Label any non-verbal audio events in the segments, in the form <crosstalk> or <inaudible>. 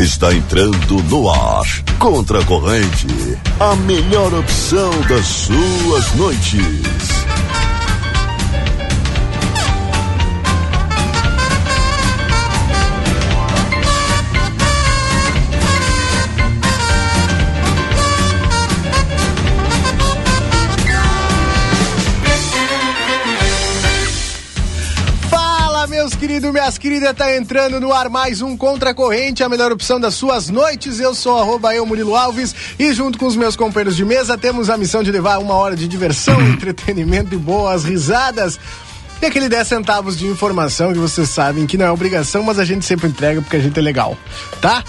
Está entrando no ar. Contra a corrente. A melhor opção das suas noites. Querido, minhas queridas, tá entrando no ar mais um Contra Corrente, a melhor opção das suas noites. Eu sou arroba eu, Murilo Alves, e junto com os meus companheiros de mesa temos a missão de levar uma hora de diversão, <coughs> entretenimento e boas risadas. E aquele 10 centavos de informação que vocês sabem que não é obrigação, mas a gente sempre entrega porque a gente é legal, tá?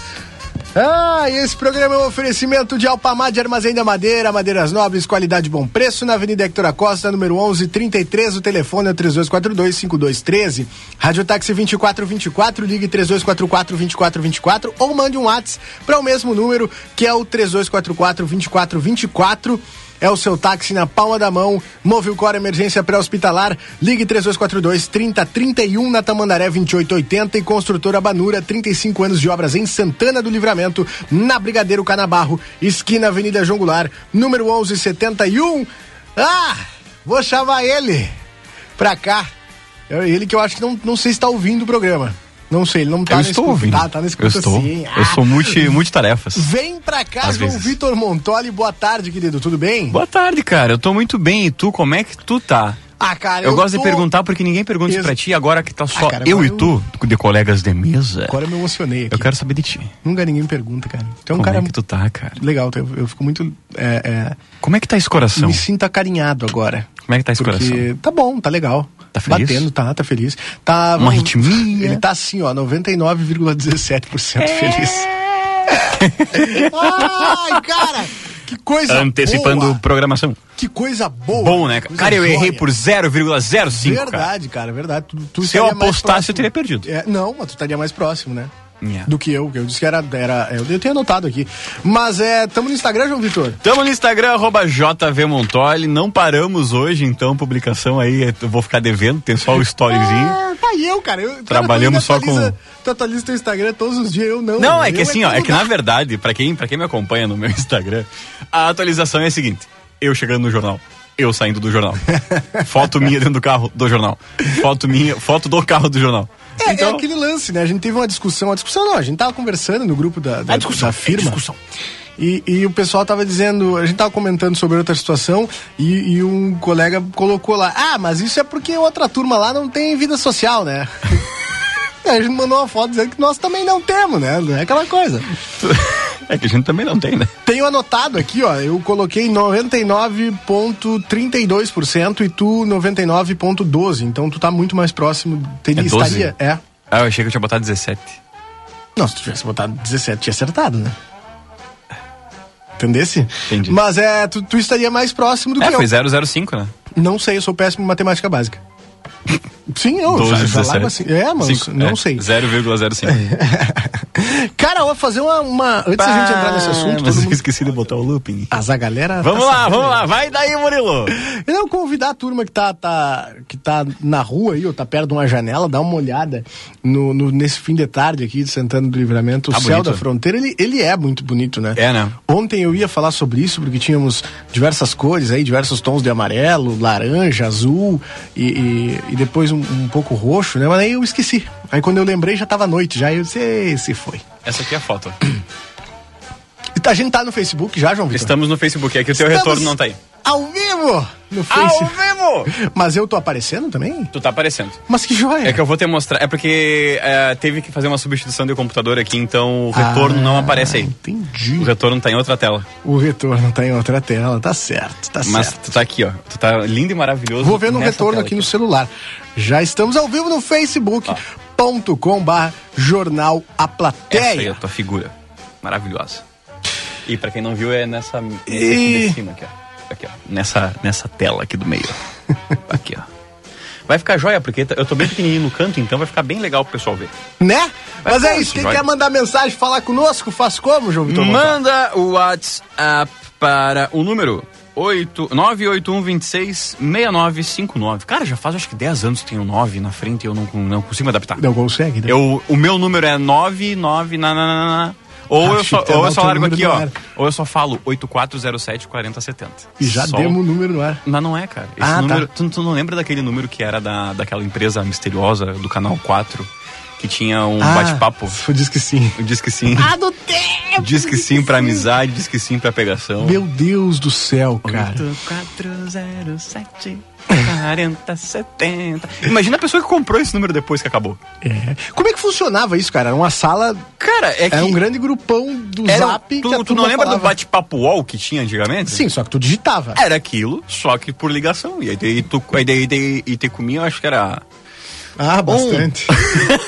Ah, e esse programa é um oferecimento de Alpamar de Armazém da Madeira, madeiras nobres, qualidade bom preço, na Avenida Hector Costa, número 1133, o telefone é 3242-5213. Rádio Táxi 2424, ligue 3244-2424 ou mande um WhatsApp para o mesmo número, que é o 3244-2424 é o seu táxi na palma da mão. Movilcor Emergência Pré-Hospitalar. Ligue 3242 3031 na Tamandaré 2880 e Construtora Banura, 35 anos de obras em Santana do Livramento, na Brigadeiro Canabarro, esquina Avenida João Goulart, número 1171. Ah, vou chamar ele pra cá. É ele que eu acho que não, não sei se está ouvindo o programa. Não sei, ele não tá eu estou escuta, ouvindo. Tá, tá na escuta eu estou. sim. Eu sou multi, multitarefas. Vem pra cá, Às João vezes. Vitor Montoli. Boa tarde, querido. Tudo bem? Boa tarde, cara. Eu tô muito bem. E tu, como é que tu tá? Ah, cara, Eu, gosto tô- de perguntar porque ninguém pergunta isso Ex- pra ti. Agora que tá só cara, eu e tu, de colegas de mesa, Agora eu me emocionei aqui. eu quero saber de ti. Nunca ninguém pergunta, cara. Então, como cara é que tu tá, cara? legal. Eu, eu fico muito. É, é, Como é que tá esse coração? me sinto acarinhado agora. Como é que tá esse Porque coração? tá bom, tá legal. Tá feliz? Batendo, tá, tá feliz. Tá, Uma arritmia? Ele tá assim, ó, 99,17% É. feliz. Ai, cara, que coisa Antecipando boa. programação. Que coisa boa. Bom, né? coisa Cara, eu errei por 0,05. cara. Verdade, cara, verdade. Tu, tu Se eu apostasse, eu teria perdido. É, não, mas tu estaria mais próximo, né? Yeah. Do que eu, que eu disse que era. era eu, eu tenho anotado aqui. Mas é. Tamo no Instagram, João Vitor? Tamo no Instagram, arroba JVMontoli. Não paramos hoje, então, publicação aí. Eu vou ficar devendo, tem só o storyzinho. Ah, tá aí eu, cara. Eu, cara, Trabalhamos ainda só com- Tu atualiza teu Instagram todos os dias, eu não. Não, é que assim, ó, todo é que na verdade, pra quem, pra quem me acompanha no meu <laughs> Instagram, a atualização é a seguinte: eu chegando no jornal, eu saindo do jornal. <laughs> foto minha dentro do carro do jornal. Foto minha, foto do carro do jornal. É, então, é aquele lance, né? A gente teve uma discussão, uma discussão não, a gente tava conversando no grupo da, da, A discussão, da firma. é discussão. E, e o pessoal tava dizendo, a gente tava comentando sobre outra situação e, e um colega colocou lá, ah, mas isso é porque outra turma lá não tem vida social, né? <laughs> A gente mandou uma foto dizendo que nós também não temos, né? Não é aquela coisa. <laughs> é que a gente também não tem, né? <laughs> Tenho anotado aqui, ó, eu coloquei 99,32% e tu 99,12%. Então tu tá muito mais próximo. Teria, É 12? estaria, é. Ah, eu achei que eu tinha botado 17. Não, se tu tivesse botado 17, tinha acertado, né? Entendesse? Entendi. Mas é, tu, tu estaria mais próximo do É, que foi eu. 005, né? Não sei, eu sou péssimo em matemática básica. Sim, eu 12, já, já 17. largo assim. É, mas Cinco, não é, sei. 0,05. <laughs> Cara, eu vou fazer uma, uma- Antes da gente entrar nesse assunto, mas eu mundo... esqueci de botar o looping. As a galera. Vamos tá lá, vamos lá. Vai daí, Murilo. <laughs> Eu não convidar a turma que tá, tá, que tá na rua aí, ou tá perto de uma janela, dá uma olhada no, no- nesse fim de tarde aqui de Santana do Livramento. O Tá céu bonito. da fronteira, ele, ele é muito bonito, né? É, né? Ontem eu ia falar sobre isso, porque tínhamos diversas cores aí, diversos tons de amarelo, laranja, azul e, e, e depois um, um pouco roxo, né? Mas aí eu esqueci. Aí quando eu lembrei já tava noite, já eu disse, "Ei, se foi. Essa aqui é a foto. <clears throat> A gente tá no Facebook já, João Vitor? Estamos no Facebook, é que o teu Estamos retorno não tá aí. Ao vivo no Ao Facebook. vivo! <laughs> Mas eu tô aparecendo tambem? Tu tá aparecendo. Mas que joia! É que eu vou te mostrar. É porque é, teve que fazer uma substituição de computador aqui, então o retorno não Ah, aparece aí. Entendi. O retorno tá em outra tela. O retorno tá em outra tela, tá certo, tá Mas certo. tu tá aqui, ó. Tu tá lindo e maravilhoso. Vou ver no retorno tela aqui no celular. Já estamos ao vivo no facebook.com barra jornal A Essa aí é a Plateia. tua figura. Maravilhosa. E pra quem não viu, é nessa. nesse E- aqui de cima aqui, ó. Aqui, ó. Nessa, nessa tela aqui do meio. aqui, ó. Vai ficar joia, porque eu tô bem pequenininho no canto, então vai ficar bem legal pro pessoal ver. Né? Mas é isso, quem joia. quer mandar mensagem, falar conosco, faz como, João Vitor? Manda o WhatsApp para o número 8, 981266959. Cara, já faz acho que 10 anos que tem o 9 na frente e eu não, não consigo me adaptar. Não consegue, né? Eu, o meu número é 99 na, na, na, na, Ou, eu só, ou eu só largo aqui, ó. Ou eu só falo 8407 4070. E já Só- demos o número no ar. Mas não é, cara. Esse Ah, tá. número. Tu, tu não lembra daquele número que era da, daquela empresa misteriosa do canal 4? Que tinha um bate-papo? Ah, Diz que sim. Diz que sim. Ah, do tempo! <laughs> Diz que sim pra amizade, diz que sim pra pegação. Meu Deus do céu, cara. 8407 4070. Imagina a pessoa que comprou esse número depois que acabou. É. Como é que funcionava isso, cara? Era uma sala. Cara, é que. Era um grande grupão do era- zap tu, que tu não lembra falava. do bate-papo UOL que tinha antigamente? Sim, só que tu digitava. Era aquilo, só que por ligação. E aí, daí tu, aí daí, daí, e ter comigo, eu acho que era. Ah, bastante.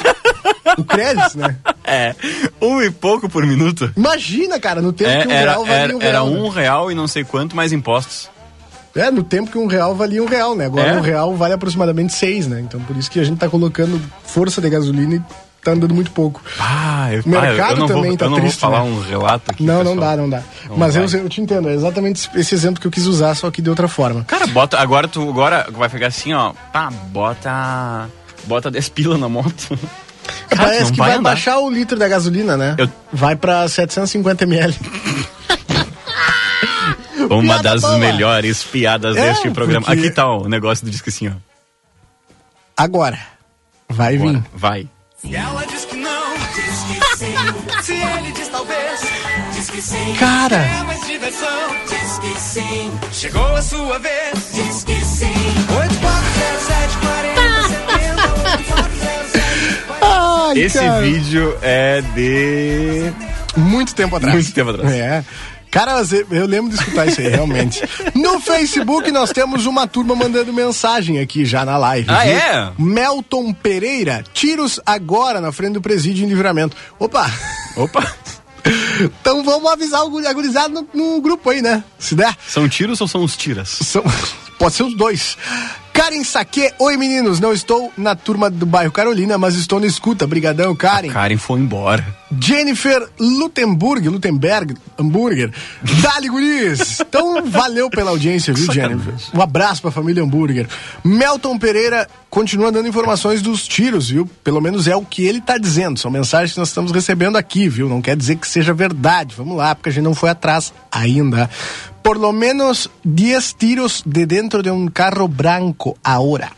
<laughs> o crédito, né? É, um e pouco por minuto. Imagina, cara, no tempo É, que um era, real valia era, um era real. um real e não sei quanto mais impostos. Né? É, no tempo que um real valia um real, né? Agora É. um real vale aproximadamente seis, né? Então por isso que a gente tá colocando força de gasolina e tá andando muito pouco. Ah, eu, O mercado ah, eu, eu não também vou, tá eu não triste, vou falar né? um relato aqui. Não, não pessoal. dá, não dá. Não Mas eu, eu te entendo, é exatamente esse exemplo que eu quis usar, só que de outra forma. Cara, bota. Agora tu agora vai pegar assim, ó. Pá, bota. Bota 10 pila na moto. <laughs> Cara, Parece não que vai vai baixar o litro da gasolina, né? Eu- Vai pra 750 ml. <laughs> <laughs> Uma Piada das boa. melhores piadas É, deste programa. porque- Aqui tá o negócio do disco assim, ó. Agora. Vai vir. Vai. Se ela diz que não, diz que sim. Se ele diz talvez, diz que sim. Cara. É mais diversão, diz que sim. Chegou a sua vez, diz que sim. 8407 40 70 Ai, Esse cara. vídeo é de. Muito tempo atrás. Muito tempo atrás. É. Cara, eu- lembro de escutar isso aí, realmente. No Facebook nós temos uma turma mandando mensagem aqui já na live. Ah, viu? é? Melton Pereira, tiros agora na frente do presídio em livramento. Opa! Opa! Então vamos avisar o guri- a gurizada no, no grupo aí, né? Se der. São tiros ou são os tiras? São- <laughs> Pode ser os dois. Karen Saque, oi meninos, não estou na turma do bairro Carolina, mas estou na escuta. Brigadão, Karen. Karen foi embora. Jennifer Lutemburg, Lutemberg, hambúrguer. Dali, guris! Então, valeu pela audiência, viu. Jennifer? Um abraço pra família hambúrguer. Melton Pereira continua dando informações dos tiros, viu? Pelo menos é o que ele tá dizendo. São mensagens que nós estamos recebendo aqui, viu? Não quer dizer que seja verdade. Vamos lá, porque a gente não foi atrás ainda. Por lo menos 10 tiros de dentro de um carro branco agora.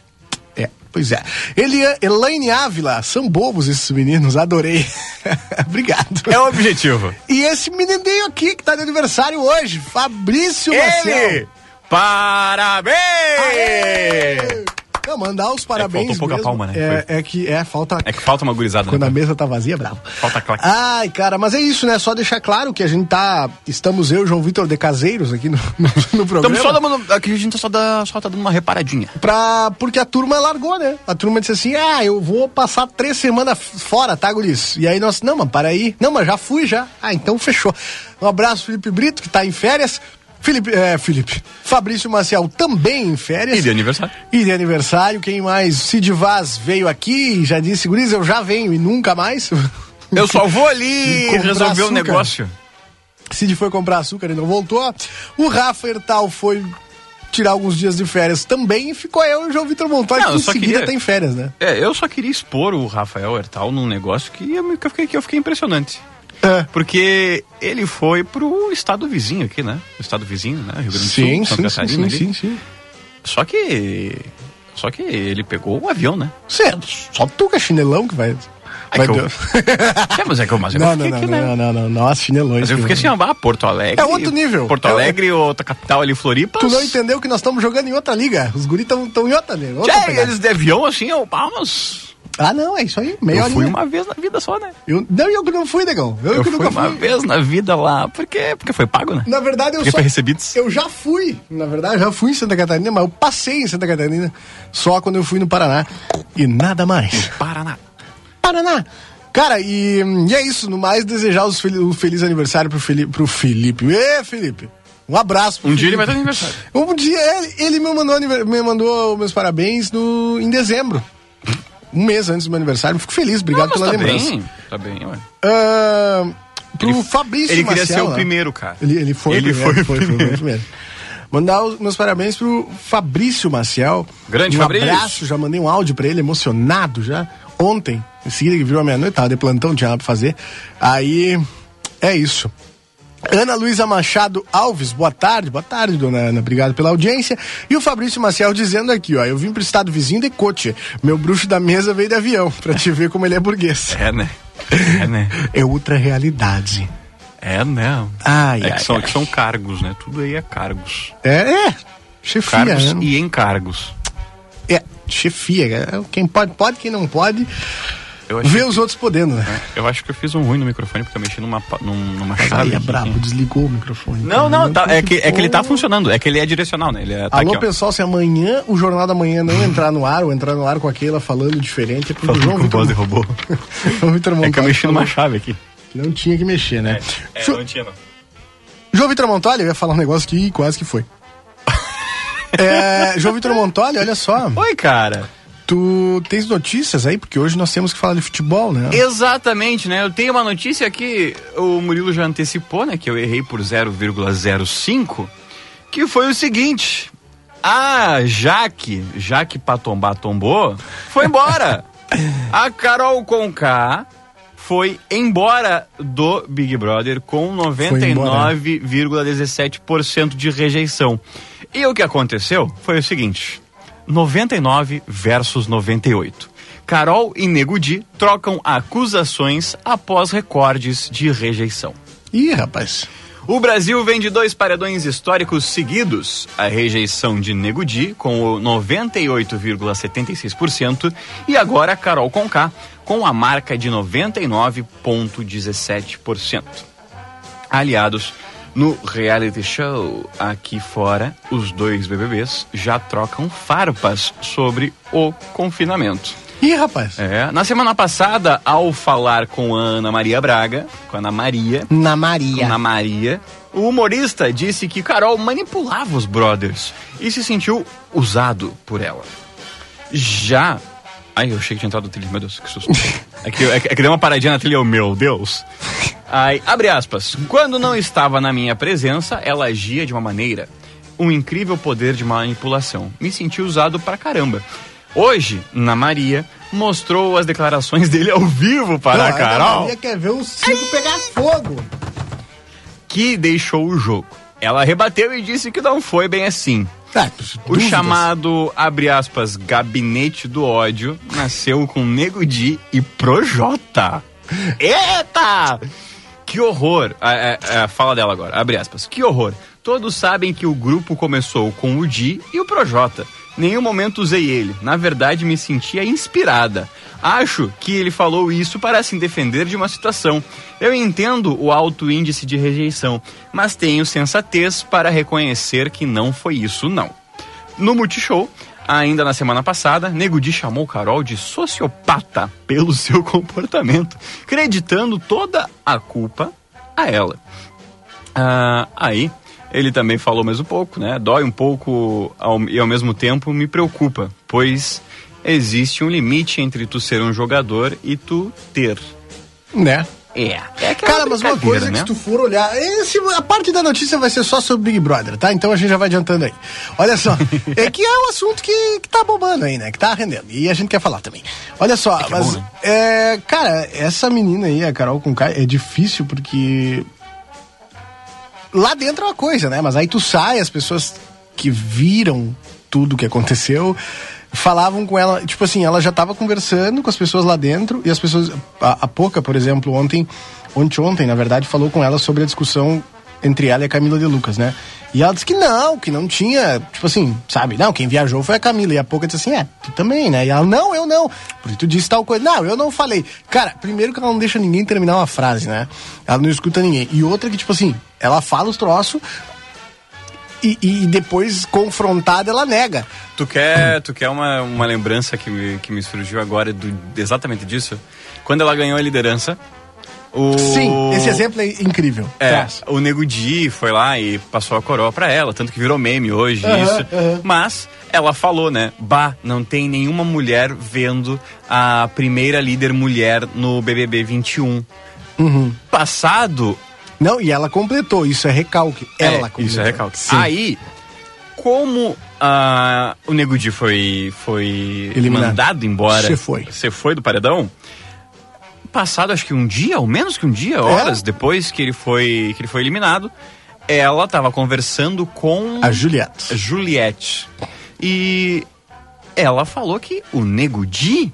É, pois é. Elia, Elaine Ávila, são bobos esses meninos, adorei. <laughs> Obrigado. É o objetivo. E esse menininho aqui que tá de aniversário hoje, Fabrício Marcel. Ele! Parabéns! Aê! Não, mandar os parabéns. faltou pouca mesmo. palma, né? É, é que é, falta. É que falta uma gurizada. Quando a né? mesa tá vazia, bravo. Falta claque. Ai, cara, mas é isso, né? Só deixar claro que a gente tá. Estamos eu e o João Vitor de Caseiros aqui no, <laughs> no, no programa. Estamos só dando. Aqui a gente só, dá, só tá dando uma reparadinha. Pra, porque a turma largou, né? A turma disse assim: ah, eu vou passar três semanas fora, tá, Guris? E aí nós, não, mas para aí. Não, mas já fui já. Ah, então fechou. Um abraço, Felipe Brito, que tá em férias. Felipe, é, Felipe. Fabrício Maciel também em férias. E de aniversário. E de aniversário, quem mais? Cid Vaz veio aqui já disse, Guris, eu já venho e nunca mais. Eu só vou ali <laughs> resolver o açúcar. negócio. Cid foi comprar açúcar e não voltou. O Rafa Ertal foi tirar alguns dias de férias também e ficou eu e o João Vitor Montoya, Não, que em só seguida queria- tem férias, né? É, eu só queria expor o Rafael Hertal num negócio que eu, que eu fiquei, que eu fiquei impressionante. É. Porque ele foi pro estado vizinho aqui, né? O estado vizinho, né? Rio Grande do Sim, Sul, Santa sim, Catarina. sim, sim, sim. Só que. Só que ele pegou o avião, né? Cê, só tu que é chinelão que vai. É que eu- <laughs> É, mas é que eu, mas eu não, fiquei não, aqui, não, né? não, não, não, nossa, chinelões. Mas eu que- fiquei assim, ah, Porto Alegre. É outro nível. Porto É- Alegre, outra capital ali, Floripa. Tu não entendeu que nós estamos jogando em outra liga. Os guris estão em outra liga. outra É, eles de avião assim, eu, ah, mas Ah, não, é isso aí. Meia eu fui uma vez na vida só, né? Eu, não, eu que não fui, negão. Eu, Eu que fui nunca uma fui. vez na vida lá, porque, porque foi pago, né? Na verdade, eu Porque só. foi. Eu já fui, na verdade, eu já fui em Santa Catarina, mas eu passei em Santa Catarina só quando eu fui no Paraná. E nada mais. Paraná. Paraná. Cara, e, e é isso. No mais, desejar os fel- o feliz aniversário pro, Felipe, pro Felipe. Ê, Felipe! Um abraço pro Um dia ele vai ter Felipe. aniversário. Um dia ele, ele me, mandou, me mandou meus parabéns no, em dezembro. Um mês antes do meu aniversário. Fico feliz, obrigado Não, mas pela tá lembrança. bem, tá bem, ué. Ah, pro Ele- Fabrício Ele queria Maciel, ser o né? primeiro, cara. Ele, ele foi Ele o primeiro, foi o foi, foi, primeiro. o primeiro. Mandar os meus parabéns pro Fabrício Maciel. Grande um Fabrício. abraço, já mandei um áudio pra ele, emocionado já. Ontem, em seguida que virou a meia-noite, tava de plantão, tinha nada pra fazer. Aí, É isso. Ana Luísa Machado Alves, boa tarde, boa tarde, dona Ana, obrigado pela audiência. E o Fabrício Maciel dizendo aqui, ó, eu vim pro estado vizinho de Cote, meu bruxo da mesa veio de avião, pra te ver como ele é burguês. É, né? É, né? É outra realidade. É, né? Ai, É ai, que são, ai. que são cargos, né? Tudo aí é cargos. É, é, chefia, Cargos né? e encargos. É, chefia, é, quem pode, pode, quem não pode, Vê os outros podendo, né? eu acho que eu fiz um ruim no microfone porque eu mexi numa, numa chave. aí é brabo, desligou o microfone. Não, não, tá, é, que, é que ele tá funcionando, é que ele é direcional, né? Ele é, tá Alô, aqui, pessoal, se amanhã o Jornal da Manhã não <laughs> entrar no ar, ou entrar no ar com aquela falando diferente, é porque o Falando João com voz de Vitor, robô. <laughs> João Vitor É que eu mexi numa chave aqui. não tinha que mexer, né? É, Jo- não tinha não. João Vitor Montoli, eu ia falar um negócio que quase que foi. <laughs> é, João Vitor Montoli, olha só, Oi, cara. Tu tens notícias aí, porque hoje nós temos que falar de futebol, né? Exatamente, né? Eu tenho uma notícia que o Murilo já antecipou, né? Que eu errei por 0,05, que foi o seguinte. A Jaque, Jaque Patombá tombou, foi embora. A Carol Conká foi embora do Big Brother com 99,17% de rejeição. E o que aconteceu foi o seguinte: 99 versus 98. Carol e Nego Di trocam acusações após recordes de rejeição. Ih, rapaz. O Brasil vem de dois paredões históricos seguidos: a rejeição de Nego Di, com o 98,76%, e agora Carol Conká, com a marca de 99,17%. Aliados no reality show aqui fora, os dois BBBs já trocam farpas sobre o confinamento. Ih, rapaz. É, na semana passada, ao falar com a Ana Maria Braga, com a Ana Maria, Na Maria. Ana Maria, o humorista disse que Carol manipulava os brothers e se sentiu usado por ela. Já. Ai, eu achei que tinha entrado no trilho, meu Deus, que susto. É que, é é que deu uma paradinha na trilha, eu, meu Deus. Aí, abre aspas. Quando não estava na minha presença, ela agia de uma maneira, um incrível poder de manipulação. Me senti usado pra caramba. Hoje, na Maria, mostrou as declarações dele ao vivo para Não, a Ana Carol Maria quer ver o circo pegar fogo. que deixou o jogo. Ela rebateu e disse que não foi bem assim. O chamado, abre aspas, gabinete do ódio nasceu com Nego Di e Projota. Eita! Que horror! Fala dela agora, abre aspas. Que horror! Todos sabem que o grupo começou com o Di e o Projota. Nenhum momento usei ele. Na verdade, me sentia inspirada. Acho que ele falou isso para se defender de uma situação. Eu entendo o alto índice de rejeição, mas tenho sensatez para reconhecer que não foi isso, não. No Multishow, ainda na semana passada, Nego Di chamou Carol de sociopata pelo <laughs> seu comportamento, acreditando toda a culpa a ela. Ah, aí, ele também falou mais um pouco, né? Dói um pouco ao- e ao mesmo tempo me preocupa, pois existe um limite entre tu ser um jogador e tu ter. Né? É, é Cara, mas uma coisa que né? se tu for olhar, esse- a parte da notícia vai ser só sobre Big Brother, tá? Então a gente já vai adiantando aí. Olha só, <laughs> é que é um assunto que, que tá bombando aí, né? Que tá rendendo. E a gente quer falar também. Olha só, que é mas, bom, né? é, cara, essa menina aí, a Carol com K, é difícil porque lá dentro é uma coisa, né? Mas aí tu sai, as pessoas que viram tudo que aconteceu falavam com ela, tipo assim, ela já tava conversando com as pessoas lá dentro e as pessoas, a, a Poca, por exemplo, ontem, ontem, ontem, na verdade, falou com ela sobre a discussão entre ela e a Camila de Lucas, né? E ela disse que não, que não tinha, tipo assim, sabe? Não, quem viajou foi a Camila. E a Poca disse assim, é, tu também, né? E ela, não, eu não. Porque tu disse tal coisa. Não, eu não falei. Cara, primeiro que ela não deixa ninguém terminar uma frase, né? Ela não escuta ninguém. E outra que, tipo assim, ela fala os troços e, e depois, confrontada, ela nega. Tu quer, tu quer uma, uma lembrança que me, que me surgiu agora do, exatamente disso? Quando ela ganhou a liderança, o... Sim, esse exemplo é incrível. É, Traz. o Nego Di foi lá e passou a coroa pra ela, tanto que virou meme hoje, Aham, isso. aham. Mas ela falou, né? Bah, não tem nenhuma mulher vendo a primeira líder mulher no BBB 21. Uhum. Passado, Não, e ela completou, isso é recalque. Ela é, completou. isso é recalque. Sim. Aí, como ah, o Nego Di foi, foi Eliminado. mandado embora, Cê foi. você foi do paredão, passado, acho que um dia, ou menos que um dia, horas depois que ele foi, que ele foi eliminado, ela tava conversando com A Juliette. Juliette. E ela falou que o Nego Di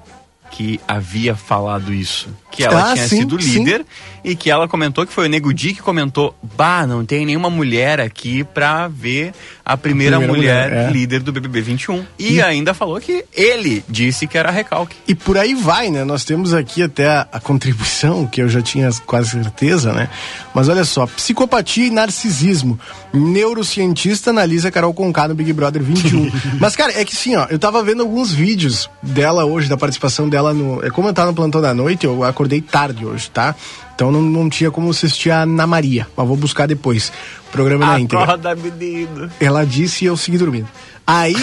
que havia falado isso. Que ela Ah, tinha sim, sido sim. E que ela comentou que foi o Nego Di que comentou: Bah, não tem nenhuma mulher aqui pra ver a primeira, primeira mulher, mulher, é. líder do BBB 21. E, E- ainda falou que ele disse que era recalque. E por aí vai, né? Nós temos aqui até a, a contribuição, que eu já tinha quase certeza, né? Mas olha só, psicopatia e narcisismo. Neurocientista analisa Carol Conká no Big Brother 21. <laughs> Mas, cara, é que sim, ó, eu tava vendo alguns vídeos dela hoje, da participação dela no. É como eu tava no plantão da noite, eu acordei tarde hoje, tá? Então não, não tinha como assistir a Ana Maria, mas vou buscar depois. O programa na íntegra. Acorda, menino. Ela disse e eu segui dormindo. Aí.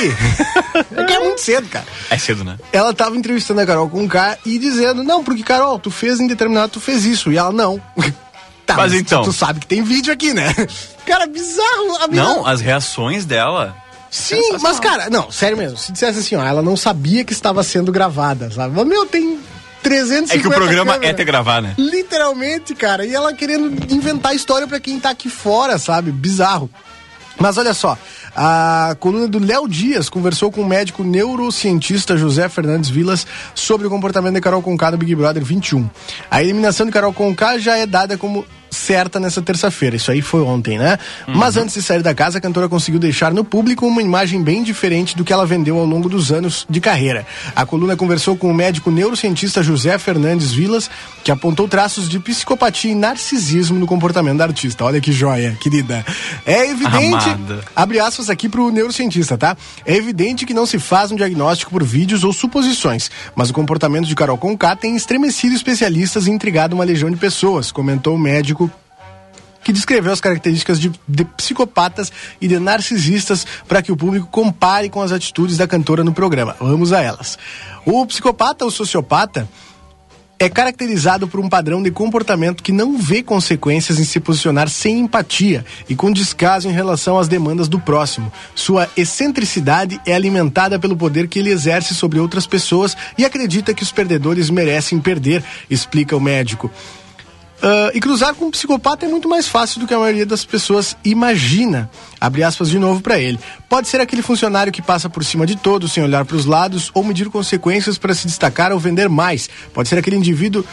<laughs> é que é muito cedo, cara É cedo, né? ela tava entrevistando a Carol com K e dizendo, não, porque Carol, tu fez em determinado, tu fez isso. E ela, não. <laughs> tá, Mas então. Tu sabe que tem vídeo aqui, né? <laughs> Cara, bizarro. A Não, as reações dela. Sim, mas cara, não, sério mesmo. Se dissesse assim, ó, ela não sabia que estava sendo gravada, sabe? Mas, meu, tem 350 É que o programa câmeras. é ter gravar, né? Literalmente, cara. E ela querendo inventar história pra quem tá aqui fora, sabe? Bizarro. Mas olha só, a coluna do Léo Dias conversou com o médico neurocientista José Fernandes Vilas sobre o comportamento de Carol Conká no Big Brother 21. A eliminação de Carol Conká já é dada como certa nessa terça-feira. Isso aí foi ontem, né? Mas antes de sair da casa, a cantora conseguiu deixar no público uma imagem bem diferente do que ela vendeu ao longo dos anos de carreira. A coluna conversou com o médico neurocientista José Fernandes Vilas, que apontou traços de psicopatia e narcisismo no comportamento da artista. Olha que joia, querida. É evidente, Amada. abre aspas aqui pro neurocientista, tá? É evidente que não se faz um diagnóstico por vídeos ou suposições, mas o comportamento de Carol Conká tem estremecido especialistas e intrigado uma legião de pessoas, comentou o médico que descreveu as características de, de psicopatas e de narcisistas para que o público compare com as atitudes da cantora no programa. Vamos a elas. O psicopata ou sociopata é caracterizado por um padrão de comportamento que não vê consequências em se posicionar sem empatia e com descaso em relação às demandas do próximo. Sua excentricidade é alimentada pelo poder que ele exerce sobre outras pessoas e acredita que os perdedores merecem perder, explica o médico. Ah, e cruzar com um psicopata é muito mais fácil do que a maioria das pessoas imagina. Abre aspas de novo para ele. Pode ser aquele funcionário que passa por cima de todos sem olhar para os lados ou medir consequências para se destacar ou vender mais. Pode ser aquele indivíduo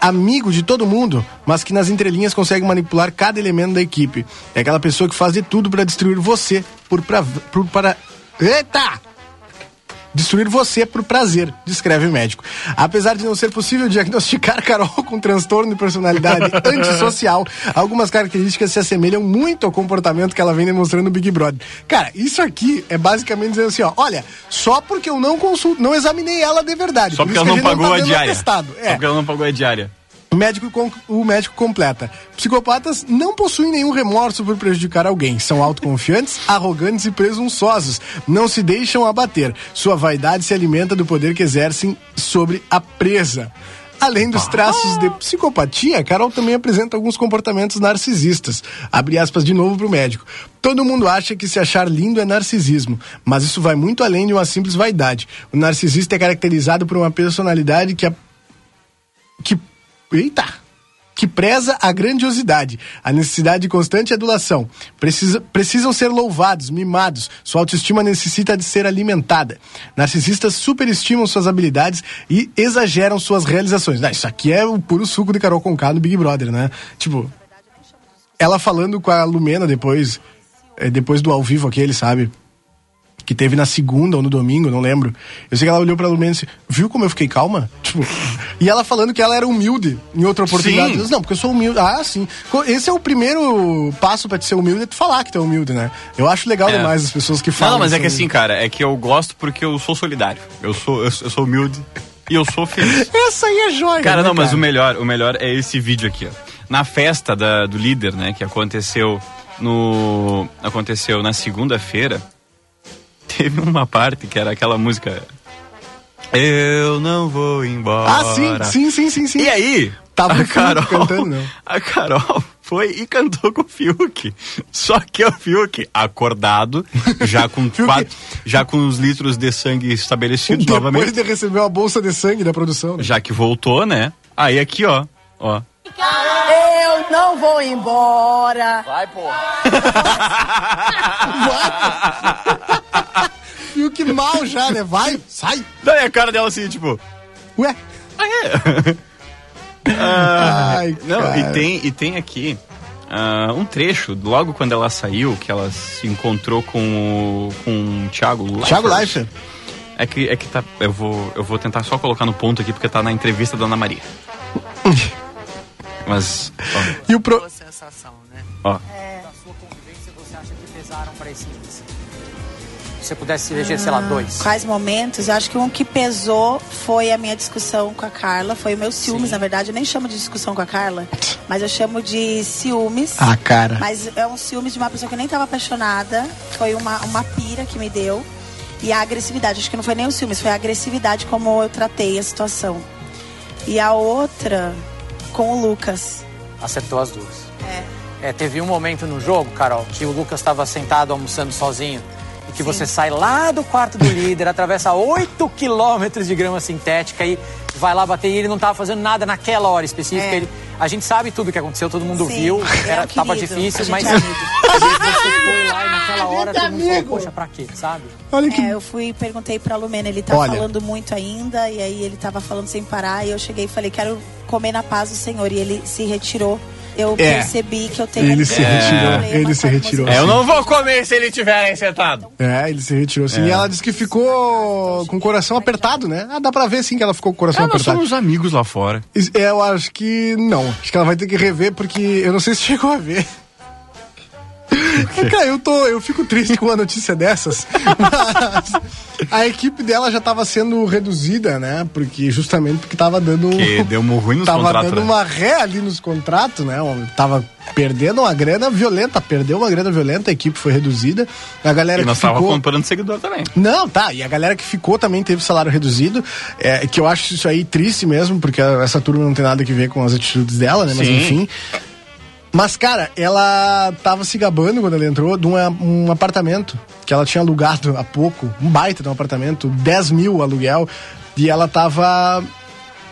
amigo de todo mundo, mas que nas entrelinhas consegue manipular cada elemento da equipe. É aquela pessoa que faz de tudo para destruir você por, pra, por para Eita! Destruir você por prazer, descreve o médico. Apesar de não ser possível diagnosticar <laughs> Carol com transtorno de personalidade <laughs> antissocial, algumas características se assemelham muito ao comportamento que ela vem demonstrando no Big Brother. Cara, isso aqui é basicamente dizendo assim, ó, olha, só porque eu não consulto, não examinei ela de verdade. Só por porque isso ela não pagou tá a diária. Só É. porque ela não pagou a diária. O médico, o médico completa. Psicopatas não possuem nenhum remorso por prejudicar alguém. São autoconfiantes, <laughs> arrogantes e presunçosos. Não se deixam abater. Sua vaidade se alimenta do poder que exercem sobre a presa. Além dos traços de psicopatia, Carol também apresenta alguns comportamentos narcisistas. Abre aspas de novo pro médico. Todo mundo acha que se achar lindo é narcisismo, mas isso vai muito além de uma simples vaidade. O narcisista é caracterizado por uma personalidade que a que. Eita! Que preza a grandiosidade, a necessidade de constante adulação. Precisa, precisam ser louvados, mimados. Sua autoestima necessita de ser alimentada. Narcisistas superestimam suas habilidades e exageram suas realizações. Isso aqui é o puro suco de Carol Conká no Big Brother, né? Tipo, ela falando com a Lumena depois, eh, depois do ao vivo aquele, sabe? Que teve na segunda ou no domingo, não lembro. Eu sei que ela olhou pra Lumena e disse, viu como eu fiquei calma? <laughs> Tipo, e ela falando que ela era humilde em outra oportunidade. Sim. Disse, não, porque eu sou humilde. Ah, sim. Esse é o primeiro passo pra te ser humilde, é tu falar que tu é humilde, né? Eu acho legal É. demais as pessoas que falam. Não, mas é que são- assim, cara, é que eu gosto porque eu sou solidário. Eu sou, eu, eu sou humilde e eu sou feliz. <laughs> Essa aí é joia, Cara, né, não, mas cara? o melhor, o melhor é esse vídeo aqui, ó. Na festa da- do líder, né, que aconteceu no aconteceu na segunda-feira, teve uma parte que era aquela música Eu não vou embora. Ah, sim, sim, sim, sim, sim. E aí, Tava a Carol, cantando, né? <laughs> a Carol foi e cantou com o Fiuk. Só que o Fiuk, acordado, já <laughs> com Fiuk- quatro, já com os litros de sangue estabelecidos Depois novamente, de receber uma bolsa de sangue da produção. né? já que voltou, né? Aí aqui, ó. Ó. Eu não vou embora. <laughs> Viu que mal já, né? Vai, sai. Daí a cara dela assim, tipo. Ué. Ah, é? <laughs> Ai, Não, cara. e tem, e tem aqui ah, um trecho, logo quando ela saiu, que ela se encontrou com o, com o Thiago Leifert. Thiago Leifert. É que, é que tá. Eu vou, eu vou tentar só colocar no ponto aqui, porque tá na entrevista da Ana Maria. <laughs> Mas, E o pro... Boa sensação, né? ó, ó. Da sua convivência, você acha que pesaram para esse índice? Se você pudesse eleger, sei lá, dois. Quais momentos? Eu acho que um que pesou foi a minha discussão com a Carla. Foi o meu ciúmes, na verdade. Eu nem chamo de discussão com a Carla, mas eu chamo de ciúmes. Ah, cara. Mas é um ciúmes de uma pessoa que eu nem estava apaixonada. Foi uma, uma pira que me deu. E a agressividade. Acho que não foi nem o ciúmes, foi a agressividade como eu tratei a situação. E a outra com o Lucas. Acertou as duas. É. É, teve um momento no jogo, Carol, que o Lucas estava sentado almoçando sozinho e que você sai lá do quarto do líder, atravessa 8 quilômetros de grama sintética e vai lá bater e ele não estava fazendo nada naquela hora específica. É. Ele- a gente sabe tudo o que aconteceu, todo mundo Sim, viu, é era, tava difícil, a mas <laughs> gente é você foi lá e naquela hora todo mundo falou, poxa, pra quê, sabe? Olha que. É, eu fui e perguntei pra Lumena, ele tá Olha. falando muito ainda, e aí ele tava falando sem parar, e eu cheguei e falei, quero comer na paz do Senhor, e ele se retirou. Eu É. percebi que eu tenho Ele um se retirou, ele se retirou. É, eu não vou comer se ele tiver aí sentado. É, ele se retirou assim. E ela disse que ficou com o coração apertado, né? Ah, dá pra ver sim que ela ficou com o coração nós apertado. somos amigos lá fora. É, Eu acho que não. Acho que ela vai ter que rever, porque eu não sei se chegou a ver. Cara, eu, tô, eu fico triste com uma notícia dessas. Mas a equipe dela já tava sendo reduzida, né? Porque justamente porque tava dando. Que deu um ruim nos tava contratos. dando né? uma ré ali nos contratos, né? Tava perdendo uma grana violenta, perdeu uma grana violenta, a equipe foi reduzida. A galera E nós que tava ficou... comprando seguidor também. Não, tá. E a galera que ficou também teve salário reduzido. É, que eu acho isso aí triste mesmo, porque essa turma não tem nada a ver com as atitudes dela, né? Mas Sim. enfim. Mas, cara, ela tava se gabando quando ela entrou de uma- um apartamento que ela tinha alugado há pouco, um baita de um apartamento, 10 mil aluguel, e ela tava,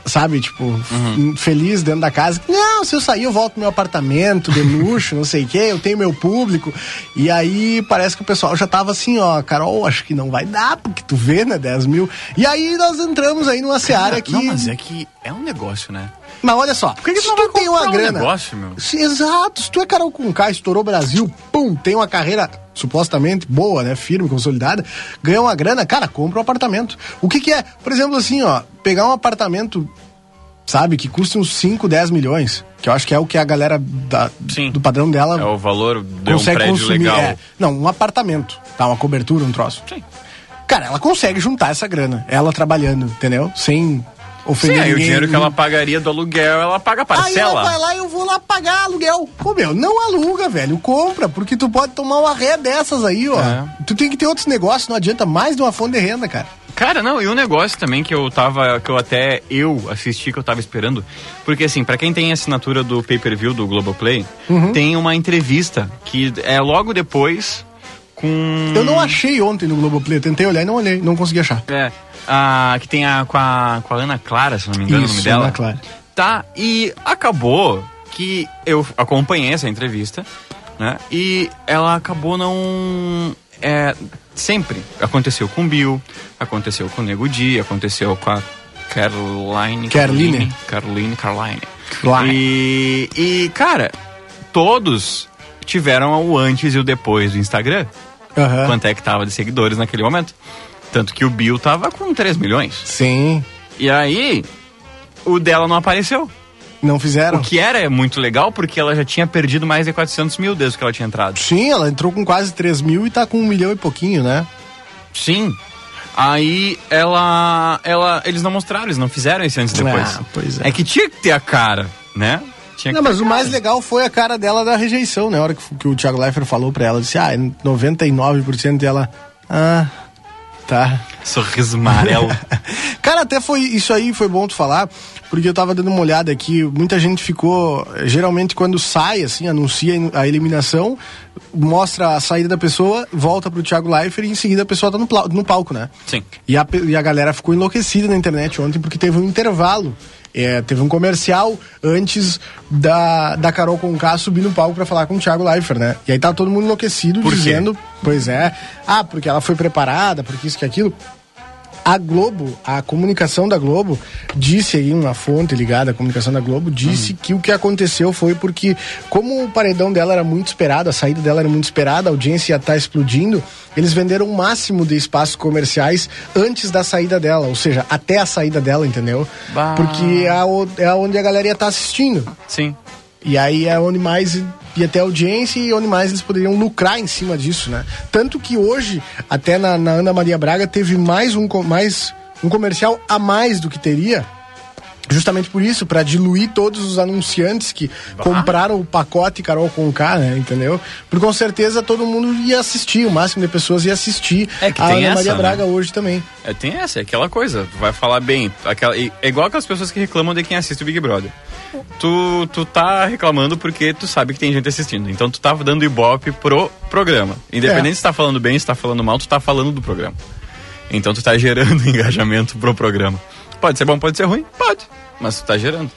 sabe, tipo, Uhum. feliz dentro da casa. Não, se eu sair eu volto pro meu apartamento de <laughs> luxo, não sei o quê, eu tenho meu público. E aí parece que o pessoal já tava assim, ó, Carol, acho que não vai dar, porque tu vê, né, 10 mil. E aí nós entramos aí numa seara que... Não, mas é que é um negócio, né? Mas olha só, Por que, que se tu tem uma comprar um grana... negócio, meu? Se- Exato, se tu é Carol com K, estourou Brasil, pum, tem uma carreira supostamente boa, né, firme, consolidada, ganha uma grana, cara, compra um apartamento. O que que é? Por exemplo, assim, ó, pegar um apartamento, sabe, que custa uns 5, 10 milhões, que eu acho que é o que a galera da- do padrão dela É o valor de um consegue prédio consumir. legal. é. não, um apartamento, tá, uma cobertura, um troço. Sim. Cara, ela consegue juntar essa grana, ela trabalhando, entendeu? Sem Sim, ofender o ninguém. dinheiro que ela pagaria do aluguel, ela paga a Aí ela vai parcela. lá e eu vou lá pagar aluguel. Pô, meu, não aluga, velho. Compra, porque tu pode tomar uma ré dessas aí, ó. É. Tu tem que ter outros negócios, não adianta mais de uma fonte de renda, cara. Cara, não, e um negócio também que eu tava, que eu até eu assisti, que eu tava esperando, porque assim, pra quem tem assinatura do pay-per-view do Globoplay, Uhum. tem uma entrevista que é logo depois com... Eu não achei ontem no Globoplay, tentei olhar e não olhei, não consegui achar. É, a, que tem a, com, a, com a Ana Clara, se não me engano o nome Isso, dela. Ana Clara. Tá, e acabou que eu acompanhei essa entrevista, né? E ela acabou não. É, sempre aconteceu com o Bill, aconteceu com o Nego Di, aconteceu com a Caroline. Caroline. Caroline, Caroline. Caroline. E, e, cara, todos tiveram o antes e o depois do Instagram. Aham. Quanto é que tava de seguidores naquele momento. Tanto que o Bill tava com 3 milhões. Sim, E aí, o dela não apareceu. não fizeram. O que era muito legal, porque ela já tinha perdido mais de 400 mil desde que ela tinha entrado. Sim, ela entrou com quase 3 mil e tá com um milhão e pouquinho, né? Sim. Aí ela, ela. Eles não mostraram, eles não fizeram esse antes e depois. Ah, pois é. que tinha que ter a cara, né? Tinha Não, mas o mais legal foi a cara dela da rejeição, né? A hora que, que o Thiago Leifert falou pra ela, disse, ah, 99% dela. Ah, tá. Sorriso amarelo. <laughs> Cara, até foi isso aí, foi bom tu falar, porque eu tava dando uma olhada aqui, muita gente ficou, geralmente quando sai, assim, anuncia a eliminação, mostra a saída da pessoa, volta pro Thiago Leifert e em seguida a pessoa tá no, no palco, né? Sim. E a, e a galera ficou enlouquecida na internet ontem porque teve um intervalo É, teve um comercial antes da, da Carol Conká subir no palco pra falar com o Thiago Leifert, né? E aí tá todo mundo enlouquecido Por quê? dizendo, pois é, ah, porque ela foi preparada, porque isso que aquilo. A Globo, a comunicação da Globo, disse aí, uma fonte ligada à comunicação da Globo, disse que o que aconteceu foi porque, como o paredão dela era muito esperado, a saída dela era muito esperada, a audiência ia estar explodindo, eles venderam o máximo de espaços comerciais antes da saída dela, ou seja, até a saída dela, entendeu? Bah. Porque é, é onde a galera ia estar assistindo. Sim. E aí é onde mais ia ter audiência e onde mais eles poderiam lucrar em cima disso, né? Tanto que hoje, até na, na Ana Maria Braga, teve mais um, mais um comercial a mais do que teria. Justamente por isso, para diluir todos os anunciantes que compraram o pacote Carol com K, né? Entendeu? Porque com certeza todo mundo ia assistir, o máximo de pessoas ia assistir É que a Ana essa, Maria né? Braga hoje também. É, tem essa, é aquela coisa. Vai falar bem. Aquela, é igual aquelas pessoas que reclamam de quem assiste o Big Brother. Tu, tu tá reclamando porque tu sabe que tem gente assistindo. Então tu tá dando ibope pro programa. Independente É. se tá falando bem, se tá falando mal, tu tá falando do programa. Então tu tá gerando <laughs> engajamento pro programa. Pode ser bom, pode ser ruim? Pode. Mas tu tá gerando.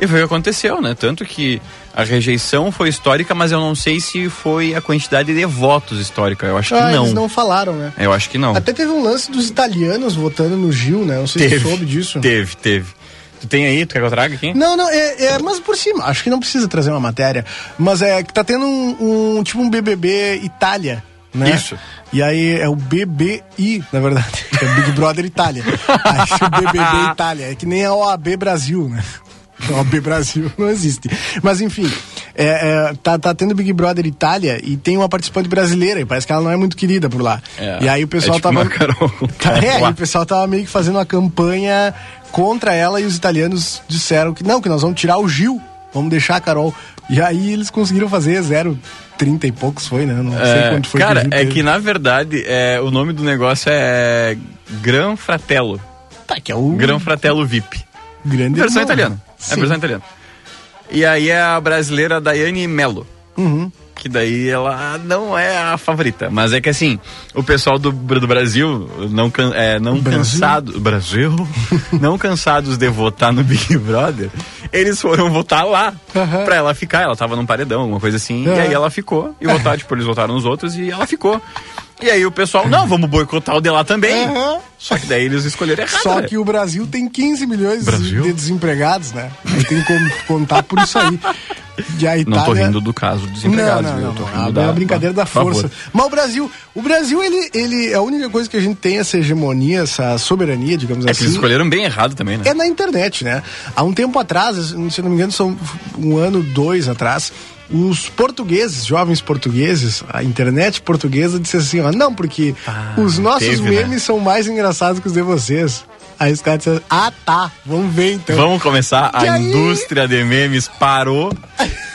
E foi o que aconteceu, né? Tanto que a rejeição foi histórica, mas eu não sei se foi a quantidade de votos histórica. Eu acho Ah, que não. eles não falaram, né? Eu acho que não. Até teve um lance dos italianos votando no Gil, né? Não sei se tu soube disso. Teve, teve. Tu tem aí? Tu quer que eu traga aqui? Não, não, é, é, mas por cima, acho que não precisa trazer uma matéria. Mas é que tá tendo um, um- tipo um BBB Itália, né? Isso. E aí é o BBI, na verdade, <laughs> é Big Brother Itália. aí o BBB Itália, é que nem a OAB Brasil, né? <laughs> A OAB Brasil não existe. Mas enfim, é, é, tá, tá tendo Big Brother Itália e tem uma participante brasileira, e parece que ela não é muito querida por lá. É. E aí o pessoal É tipo tava. Tá, <laughs> é, o pessoal tava meio que fazendo uma campanha contra ela e os italianos disseram que não, que nós vamos tirar o Gil, vamos deixar a Carol. E aí eles conseguiram fazer 0,30 e poucos foi, né? Não sei É, quanto foi. cara, Gil é que na verdade é, o nome do negócio é Gran Fratello. Tá, que é o Gran Fratello VIP. grande Versão italiana. É a versão italiana. E aí é a brasileira Daiane Mello. Uhum. Que daí ela não é a favorita. Mas é que assim, o pessoal do, do Brasil, não, é, não Brasil? cansado. Brasil? <laughs> não cansados de votar no Big Brother, eles foram votar lá. Aham. Pra ela ficar. Ela tava num paredão, alguma coisa assim. E Aham. aí ela ficou. E votaram, tipo, eles votaram nos outros e ela ficou. E aí o pessoal, não, vamos boicotar o de lá também. Aham. Só que daí eles escolheram errado. Só né? que o Brasil tem 15 milhões Brasil? de desempregados, né? Aí tem como contar por isso aí. E a Itália... Não tô rindo do caso dos empregados. Não, não, viu? não, não. rindo É da- a brincadeira da força. Mas o Brasil, o Brasil, ele, ele, a única coisa que a gente tem essa hegemonia, essa soberania, digamos É que assim. eles escolheram bem errado também, né? É na internet, né? Há um tempo atrás, se eu não me engano, são um ano, dois atrás, os portugueses, jovens portugueses, a internet portuguesa disse assim, ó, não, porque os nossos teve, memes né? são mais engraçados que os de vocês. Aí os caras disseram, ah tá, vamos ver então. Vamos começar. E A aí? indústria de memes parou.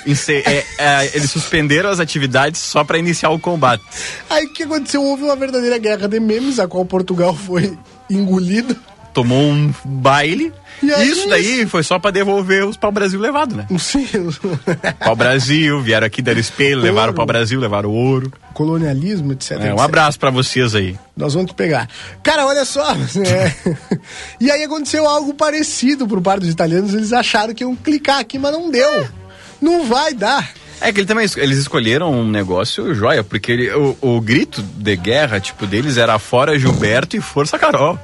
Ense- é, é, eles suspenderam as atividades só pra iniciar o combate. Aí o que aconteceu? Houve uma verdadeira guerra de memes, a qual Portugal foi engolido. Tomou um baile. E aí? Isso daí foi só pra devolver os pau Brasil levado, né? Sim, <laughs> Pau Brasil, vieram aqui, deram espelho, levaram Ouro. pau Brasil, levaram ouro. colonialismo, etc. É, um etc. abraço pra vocês aí. Nós vamos te pegar. Cara, olha só. <laughs> é. E aí aconteceu algo parecido por parte dos italianos. Eles acharam que iam clicar aqui, mas não deu. Não vai dar. É que ele também, eles escolheram um negócio joia, porque ele- o, o grito de guerra, tipo, deles era fora Gilberto e força Carol.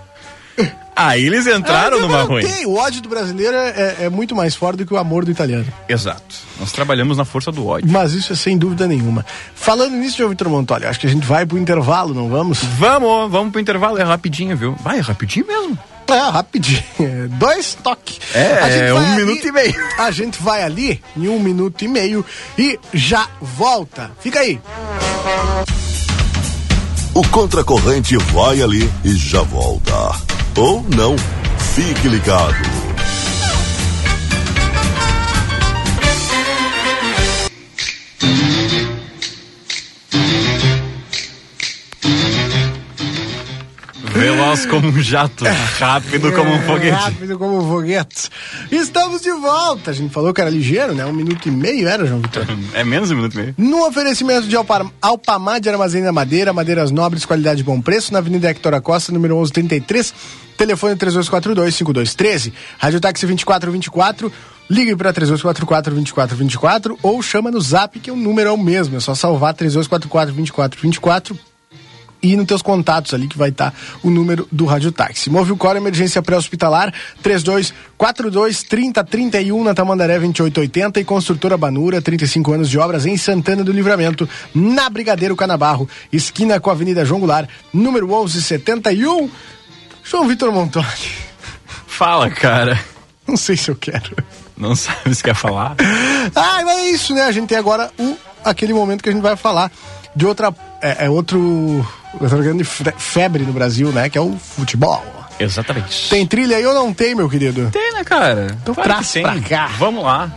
Aí eles entraram Ah, numa ruim. tem. O ódio do brasileiro é, é muito mais forte do que o amor do italiano. Exato. Nós trabalhamos na força do ódio. Mas isso é sem dúvida nenhuma. Falando nisso, João Vitor Montoli, acho que a gente vai pro intervalo, não vamos? Vamos, vamos pro intervalo, é rapidinho, viu? Vai, é rapidinho mesmo. É, rapidinho. É, Dois toques. É, um vai minuto e meio. <laughs> A gente vai ali em um minuto e meio e já volta. Fica aí. O contracorrente vai ali e já volta. Ou não. Fique ligado. Veloz como um jato, <laughs> rápido como um foguete. Rápido como um foguete. Estamos de volta. A gente falou que era ligeiro, né? Um minuto e meio era, João Vitor? <laughs> É menos de um minuto e meio. No oferecimento de Alpa- Alpamar de Armazém da Madeira, madeiras nobres, qualidade e bom preço, na Avenida Hector Acosta, número 1133, telefone 3242-5213, Rádio Táxi 2424, ligue para 3244-2424 ou chama no zap, que o número é o mesmo, é só salvar 3244-2424 e nos teus contatos ali que vai estar o número do Rádio Táxi. Move Cor Emergência Pré-Hospitalar 3242 3031 na Tamandaré 2880 e Construtora Banura 35 anos de obras em Santana do Livramento na Brigadeiro Canabarro esquina com a Avenida João Goulart número 1171 João Vitor Montoni Fala, cara. não sei se eu quero Não sabe se quer falar? ah, mas é isso, né? A gente tem agora o, aquele momento que a gente vai falar de outra. É, é outro. Outra grande fe- febre no Brasil, né? Que é o futebol. Exatamente. Tem trilha aí ou não tem, meu querido? Tem, né, cara? Então Claro traz pra cá. Vamos lá.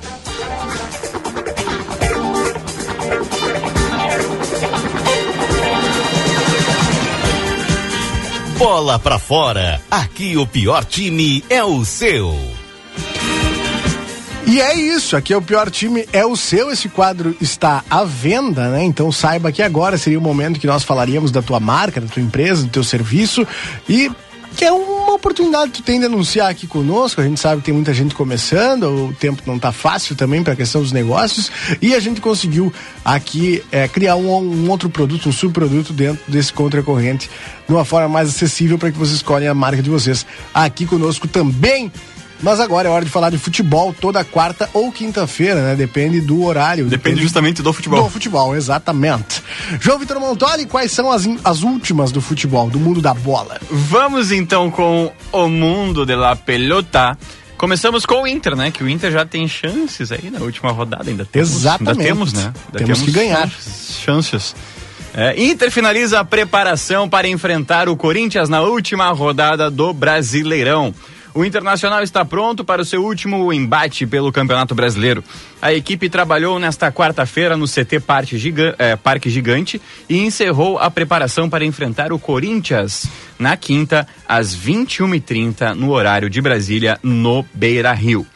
Bola pra fora. Aqui o pior time é o seu. E é isso, aqui é o pior time, é o seu. Esse quadro está à venda, né? Então saiba que agora seria o momento que nós falaríamos da tua marca, da tua empresa, do teu serviço e que é uma oportunidade que tu tem de anunciar aqui conosco. A gente sabe que tem muita gente começando, o tempo não tá fácil também para a questão dos negócios e a gente conseguiu aqui é, criar um, um outro produto, um subproduto dentro desse contra-corrente de uma forma mais acessível para que vocês escolhem a marca de vocês aqui conosco também. Mas agora é hora de falar de futebol toda quarta ou quinta-feira, né? Depende do horário. Depende justamente do futebol. Do futebol, exatamente. João Vitor Montoli, quais são as, as últimas do futebol, do mundo da bola? Vamos então com o mundo de la pelota. Começamos com o Inter, né? Que o Inter já tem chances aí na última rodada. Ainda temos, Exatamente. Ainda temos, né? Ainda Temos que ganhar. chances- Chances. É, Inter finaliza a preparação para enfrentar o Corinthians na última rodada do Brasileirão. O Internacional está pronto para o seu último embate pelo Campeonato Brasileiro. A equipe trabalhou nesta quarta-feira no CT eh, Parque Gigante e encerrou a preparação para enfrentar o Corinthians na quinta, às 21h30, no horário de Brasília, no Beira Rio.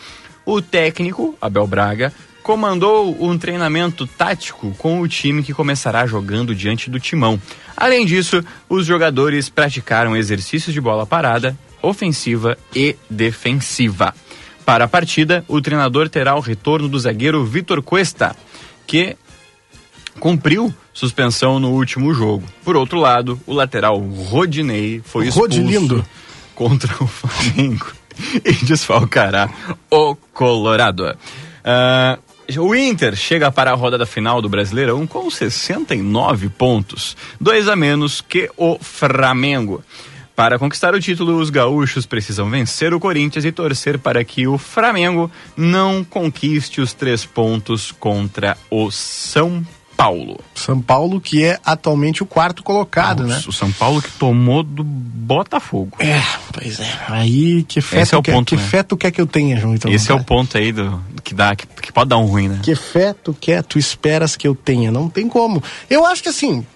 O técnico, Abel Braga, comandou um treinamento tático com o time que começará jogando diante do timão. Além disso, os jogadores praticaram exercícios de bola parada, ofensiva e defensiva. Para a partida, o treinador terá o retorno do zagueiro Vitor Cuesta, que cumpriu suspensão no último jogo. Por outro lado, o lateral Rodinei foi expulso Rodilindo. contra o Flamengo <laughs> e desfalcará o Colorado. Ah, o Inter chega para a rodada final do Brasileirão com 69 pontos, dois a menos que o Flamengo. Para conquistar o título, os gaúchos precisam vencer o Corinthians e torcer para que o Flamengo não conquiste os três pontos contra o São Paulo. São Paulo, que é atualmente o quarto colocado, né? O São Paulo que tomou do Botafogo. É, pois é. Aí, que fé, Esse é o quer, ponto, que né? fé tu quer que eu tenha, João? Então, Esse é o ponto aí do, que, dá, que, que pode dar um ruim, né? Que fé tu quer, tu esperas que eu tenha? Não tem como. Eu acho que assim,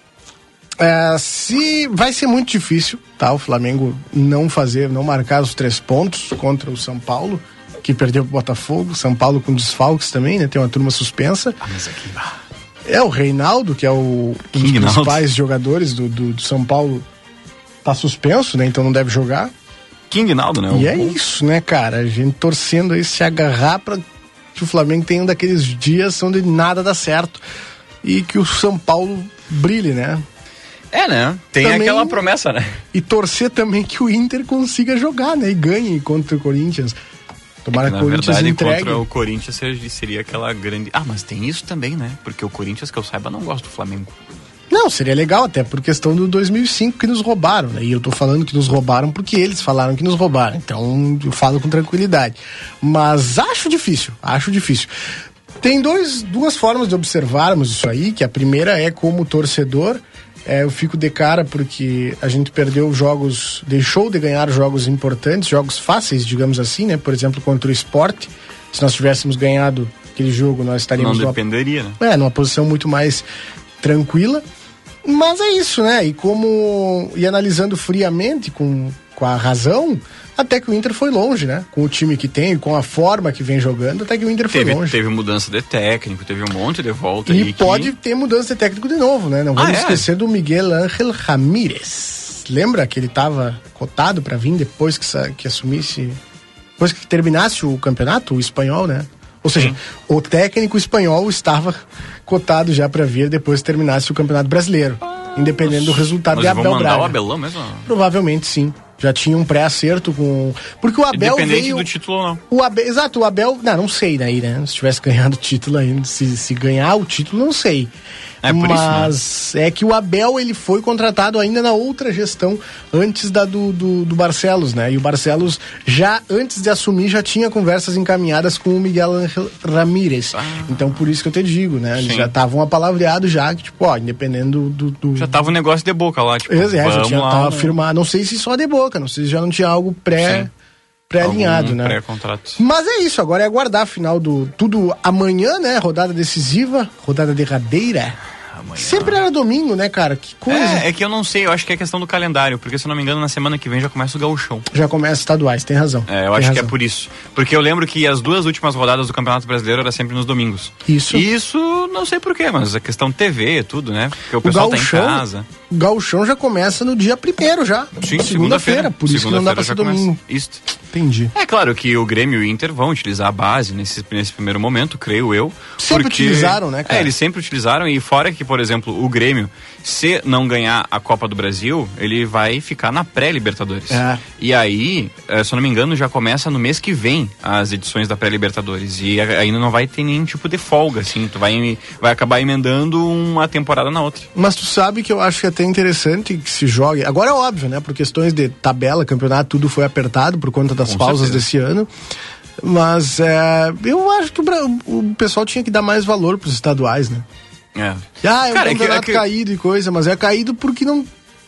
é, se vai ser muito difícil, tá? O Flamengo não fazer, não marcar os três pontos contra o São Paulo, que perdeu pro Botafogo. São Paulo com desfalques também, né? Tem uma turma suspensa. Ah, mas aqui, É o Reinaldo, que é o, um dos principais jogadores do, do, do São Paulo, tá suspenso, né? Então não deve jogar. King Naldo, né? E O- é isso, né, cara? A gente torcendo aí se agarrar pra que o Flamengo tenha um daqueles dias onde nada dá certo e que o São Paulo brilhe, né? É, né? Tem Também- aquela promessa, né? E torcer também que o Inter consiga jogar, né? E ganhe contra o Corinthians. Tomara que Na o Corinthians verdade, entregue. contra o Corinthians seria, seria aquela grande. Ah, mas tem isso também, né? Porque o Corinthians, que eu saiba, não gosta do Flamengo. Não, seria legal até por questão do 2005 que nos roubaram, né? E eu tô falando que nos roubaram porque eles falaram que nos roubaram. Então eu falo com tranquilidade. Mas acho difícil, acho difícil. Tem dois, duas formas de observarmos isso aí, que a primeira é como torcedor, é, eu fico de cara porque a gente perdeu jogos, deixou de ganhar jogos importantes, jogos fáceis, digamos assim, né? Por exemplo, contra o esporte. Se nós tivéssemos ganhado aquele jogo, nós Não estaríamos numa dependeria, né? é, numa posição muito mais tranquila. Mas é isso, né? E como. E analisando friamente, com, com a razão, até que o Inter foi longe, né? Com o time que tem, com a forma que vem jogando, até que o Inter foi Teve, longe. teve mudança de técnico, teve um monte de volta E aí que- pode ter mudança de técnico de novo, né? Não Ah, vamos é? esquecer do Miguel Ángel Ramírez. Lembra que ele estava cotado para vir depois que, que assumisse. Depois que terminasse o campeonato, o espanhol, né? Ou seja, o técnico espanhol estava cotado já para vir depois que terminasse o campeonato brasileiro. independendo do resultado Mas de Abel mandar Braga. o Abelão mesmo? Provavelmente sim. Já tinha um pré-acerto com. Porque o Abel Independente veio. do título ou não. O Abel, exato, o Abel, não, não sei daí, né? Se tivesse <laughs> ganhado o título ainda, se, se ganhar o título, não sei. É por isso, né? Mas é que o Abel ele foi contratado ainda na outra gestão antes da do, do, do Barcelos, né? E o Barcelos já antes de assumir já tinha conversas encaminhadas com o Miguel Ramírez. Então por isso que eu te digo, né? Eles Ah. Sim. já estavam apalavreados já que tipo, ó, independendo do, do, Já tava um negócio de boca lá, tipo, é, já vamos tinha, lá, tava né? firmado. Não sei se só de boca, não sei se já não tinha algo pré, Sim. Pré-alinhado, né? Pré-contrato. Mas é isso, agora é aguardar a final do tudo amanhã, né? Rodada decisiva, rodada derradeira. Amanhã. Sempre era domingo, né, cara? Que coisa. É, é que eu não sei, eu acho que é questão do calendário, porque se eu não me engano, na semana que vem já começa o gauchão. Já começa estaduais, tem razão. É, eu Tem acho que é razão. por isso. Porque eu lembro que as duas últimas rodadas do Campeonato Brasileiro era sempre nos domingos. Isso. E isso, não sei porquê, mas a questão TV, tudo, né? Porque o O pessoal tá em gauchão, casa. o gauchão já começa no dia primeiro já. Sim, segunda-feira. Por isso que não dá pra ser domingo. Isso. Entendi. É claro que o Grêmio e o Inter vão utilizar a base nesse, nesse primeiro momento, creio eu. Sempre porque- utilizaram, né, cara? É, eles sempre utilizaram e fora que, por exemplo, o Grêmio, se não ganhar a Copa do Brasil, ele vai ficar na pré-Libertadores. É. E aí, eh, se eu não me engano, já começa no mês que vem as edições da pré-Libertadores. E ainda não vai ter nenhum tipo de folga, assim. Tu vai, vai acabar emendando uma temporada na outra. Mas tu sabe que eu acho que é até interessante que se jogue. Agora é óbvio, né? Por questões de tabela, campeonato, tudo foi apertado por conta das Com pausas certeza. desse ano. Mas é, eu acho que o, o pessoal tinha que dar mais valor pros estaduais, né? É. Ah, é um Cara, é que- campeonato é que- caído e coisa, mas é caído porque não.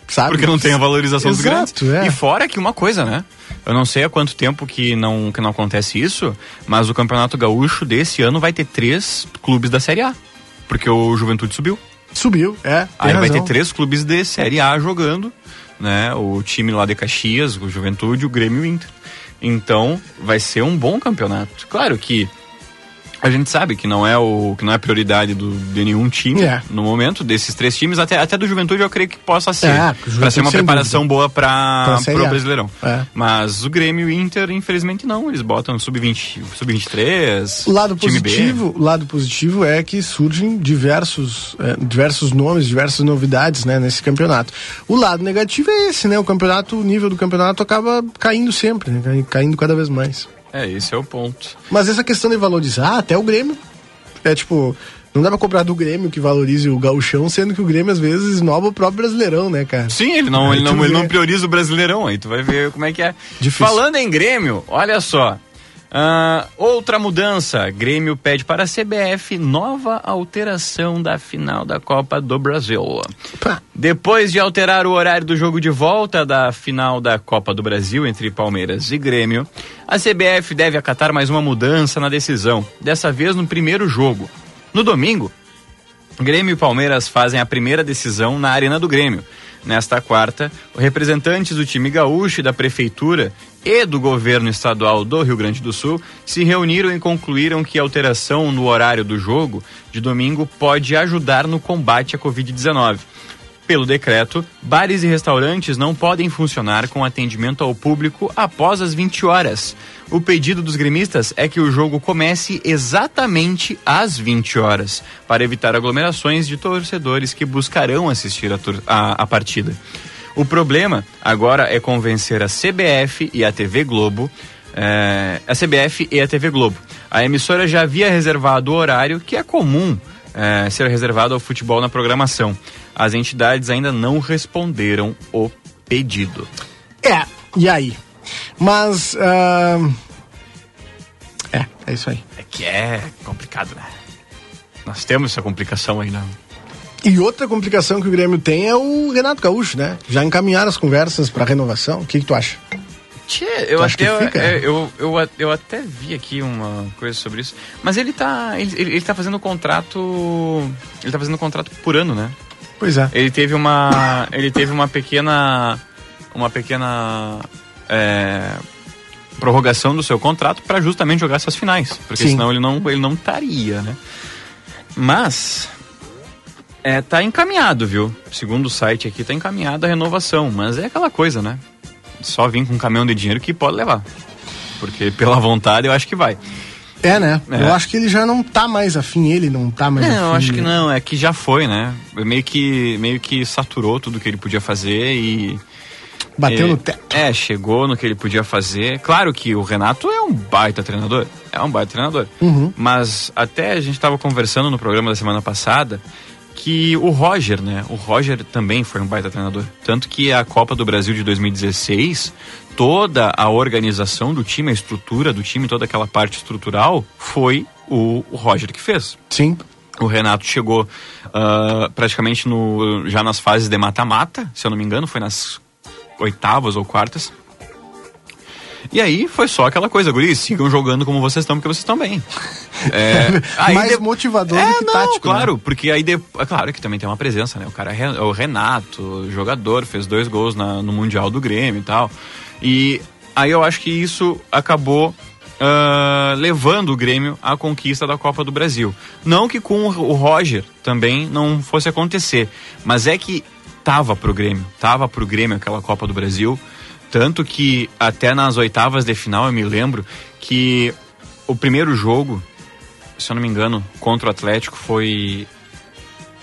Sabe? Porque não tem a valorização dos Exato, grandes. é. E fora que uma coisa, né? Eu não sei há quanto tempo que não, que não acontece isso, mas o Campeonato Gaúcho desse ano vai ter três clubes da Série A. Porque o Juventude subiu. Subiu, é. tem Aí vai razão. ter três clubes de Série A jogando, né? O time lá de Caxias, o Juventude, o Grêmio e o Inter. Então, vai ser um bom campeonato. Claro que a gente sabe que não é o que não é prioridade do, de nenhum time É. no momento desses três times, até, até do Juventude eu creio que possa ser. É, o para ser uma preparação dúvida. boa para o. Brasileirão. É. Mas o Grêmio e o Inter, infelizmente não, eles botam sub-20, sub-23, O lado time B. positivo, o lado positivo é que surgem diversos, é, diversos nomes, diversas novidades, né, nesse campeonato. O lado negativo é esse, né? O campeonato, o nível do campeonato acaba caindo sempre, né? cai- Caindo cada vez mais. É, esse é o ponto. Mas essa questão de valorizar, até o Grêmio, é tipo, não dá pra cobrar do Grêmio que valorize o gauchão, sendo que o Grêmio às vezes esnoba o próprio brasileirão, né, cara? Sim, ele não, Aí ele não, ele não prioriza o Brasileirão, aí tu vai ver como é que é. Difícil. Falando em Grêmio, olha só. Ah, outra mudança, Grêmio pede para a CBF nova alteração da final da Copa do Brasil. Pá. Depois de alterar o horário do jogo de volta da final da Copa do Brasil entre Palmeiras e Grêmio, a CBF deve acatar mais uma mudança na decisão, dessa vez no primeiro jogo. No domingo, Grêmio e Palmeiras fazem a primeira decisão na Arena do Grêmio. Nesta quarta, representantes do time gaúcho e da prefeitura e do governo estadual do Rio Grande do Sul se reuniram e concluíram que a alteração no horário do jogo de domingo pode ajudar no combate à Covid-19. Pelo decreto, bares e restaurantes não podem funcionar com atendimento ao público após as 20 horas. O pedido dos gremistas é que o jogo comece exatamente às 20 horas, para evitar aglomerações de torcedores que buscarão assistir a, a- a partida. O problema agora é convencer a CBF e a TV Globo é, a CBF e a TV Globo. A emissora já havia reservado o horário que é comum é, ser reservado ao futebol na programação. As entidades ainda não responderam o pedido. É, e aí? Mas. ah, É, é isso aí. É que é complicado, né? Nós temos essa complicação aí, né? E outra complicação que o Grêmio tem é o Renato Gaúcho, né? Já encaminharam as conversas pra renovação. O que, que tu acha? Tchê, eu até, é, eu, eu, eu até vi aqui uma coisa sobre isso. Mas ele tá. Ele, ele ele tá fazendo contrato. Ele tá fazendo contrato por ano, né? Pois é. Ele teve uma. ele teve uma pequena. Uma pequena. é, prorrogação do seu contrato para justamente jogar essas finais. Porque Sim. senão ele não, ele não estaria, né? Mas. É, tá encaminhado, viu? Segundo o site aqui, tá encaminhada a renovação. Mas é aquela coisa, né? Só vir com um caminhão de dinheiro que pode levar. Porque pela vontade eu acho que vai. É, né? É. Eu acho que ele já não tá mais afim, ele não tá mais afim. Não, eu acho que não, é que já foi, né? Meio que, meio que saturou tudo que ele podia fazer e. Bateu e- no teto. É, chegou no que ele podia fazer. Claro que o Renato é um baita treinador. É um baita treinador. Uhum. Mas até a gente estava conversando no programa da semana passada que o Roger, né? O Roger também foi um baita treinador. Tanto que a Copa do Brasil de 2016, toda a organização do time, a estrutura do time, toda aquela parte estrutural, foi o, o Roger que fez. Sim. O Renato chegou ah, praticamente no, já nas fases de mata-mata, se eu não me engano, foi nas oitavas ou quartas. E aí foi só aquela coisa, guris, sigam jogando como vocês estão, porque vocês estão bem. <laughs> É, aí Mais de- motivador é, do que não, tático. claro, né? porque aí, de... é claro que também tem uma presença, né? O cara é o Renato, jogador, fez dois gols na- no Mundial do Grêmio e tal. E aí eu acho que isso acabou ah, levando o Grêmio à conquista da Copa do Brasil. Não que com o Roger também não fosse acontecer, mas é que tava pro Grêmio, tava pro Grêmio aquela Copa do Brasil. Tanto que até nas oitavas de final eu me lembro que o primeiro jogo, se eu não me engano, contra o Atlético foi.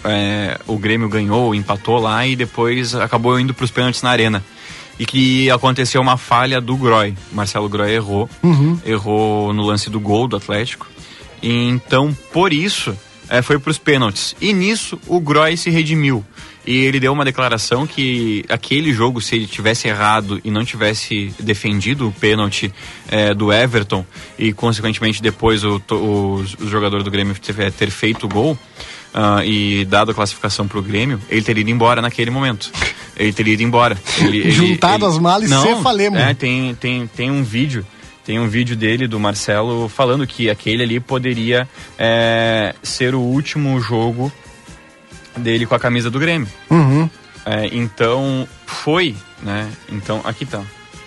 é, o Grêmio ganhou, empatou lá e depois acabou indo para os pênaltis na arena. E que aconteceu uma falha do Groy. Marcelo Groy errou. Errou no lance do gol do Atlético. E então, por isso, é, foi para os pênaltis. E nisso, o Groy se redimiu. E ele deu uma declaração que aquele jogo, se ele tivesse errado e não tivesse defendido o pênalti é, do Everton e, consequentemente, depois o, o, o jogador do Grêmio tiver, ter feito o gol ah, e dado a classificação para o Grêmio, ele teria ido embora naquele momento. Ele teria ido embora. Ele, ele- Juntado ele- as malas e Não, se falemos. É, tem, tem, tem um vídeo. Tem um vídeo dele, do Marcelo, falando que aquele ali poderia é, ser o último jogo dele com a camisa do Grêmio. Uhum. É, então, foi, né? Então, aqui tá.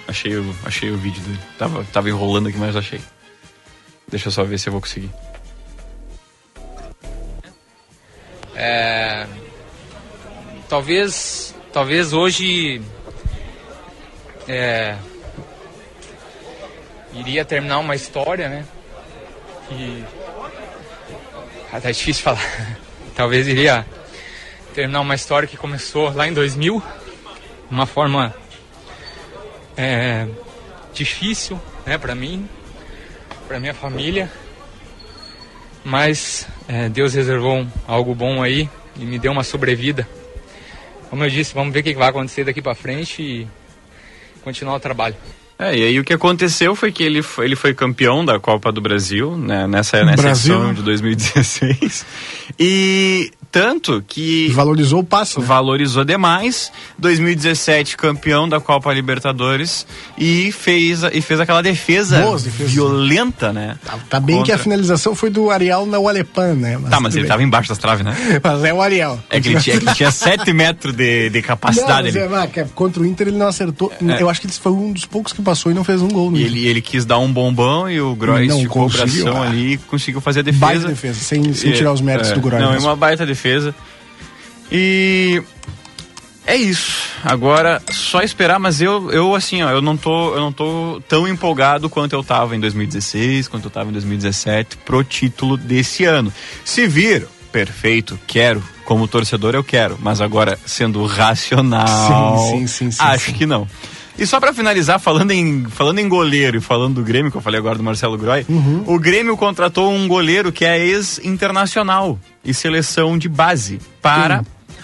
Achei o, achei o vídeo dele. Tava, tava enrolando aqui, mas achei. Deixa eu só ver se eu vou conseguir. É, talvez, talvez hoje é, iria terminar uma história, né? Que ah, tá difícil falar. <laughs> talvez iria terminar uma história que começou lá em 2000, de uma forma é, difícil, né, para mim, para minha família. Mas é, Deus reservou um- algo bom aí e me deu uma sobrevida. Como eu disse, vamos ver o que que vai acontecer daqui para frente e continuar o trabalho. É, e aí o que aconteceu foi que ele foi, ele foi campeão da Copa do Brasil, né, nessa, nessa Brasil. edição de 2016. E tanto que Valorizou o passe. né? valorizou demais. 2017 campeão da Copa Libertadores e fez e fez aquela defesa violenta, né? Tá, tá bem que a Contra- finalização foi do Ariel na Walepan, né? Tá, mas ele bem. tava embaixo das traves, né? Mas é o Ariel. É que ele tinha, é que ele tinha 7 metros de, de Não, capacidade mas ali. é, que contra o Inter ele não acertou. Eu acho que ele foi um dos poucos que passou e não fez um gol. E Inter. ele, ele quis dar um bombão e o Não esticou o bração ali e conseguiu fazer a defesa. Baita defesa, sem, sem tirar os méritos é, do Groy. Não, é mesmo. uma baita defesa. E é isso. Agora, só esperar, mas eu, eu assim, ó, eu não tô, eu não tô tão empolgado quanto eu tava em 2016, quanto eu tava em 2017 pro título desse ano. Se vir, perfeito, quero. Como torcedor eu quero, mas agora sendo racional, Sim, sim, sim, acho que não. E só pra finalizar, falando em, falando em goleiro e falando do Grêmio, que eu falei agora do Marcelo Groy, Uhum. o Grêmio contratou um goleiro que é ex-internacional e seleção de base para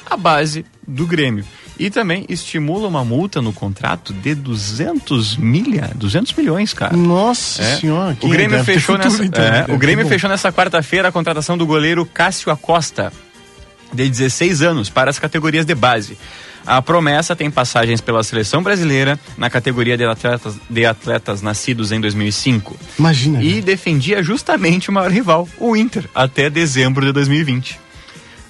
a base do Grêmio. E também estimula uma multa no contrato de 200 milha, 200 milhões, cara. Nossa É. senhora. O Grêmio fechou futuro, nessa, então, é, deve o Grêmio fechou nessa quarta-feira a contratação do goleiro Cássio Acosta, de 16 anos, para as categorias de base. A promessa tem passagens pela seleção brasileira na categoria de atletas, de atletas nascidos em 2005 Imagina. e defendia justamente o maior rival, o Inter, até dezembro de 2020.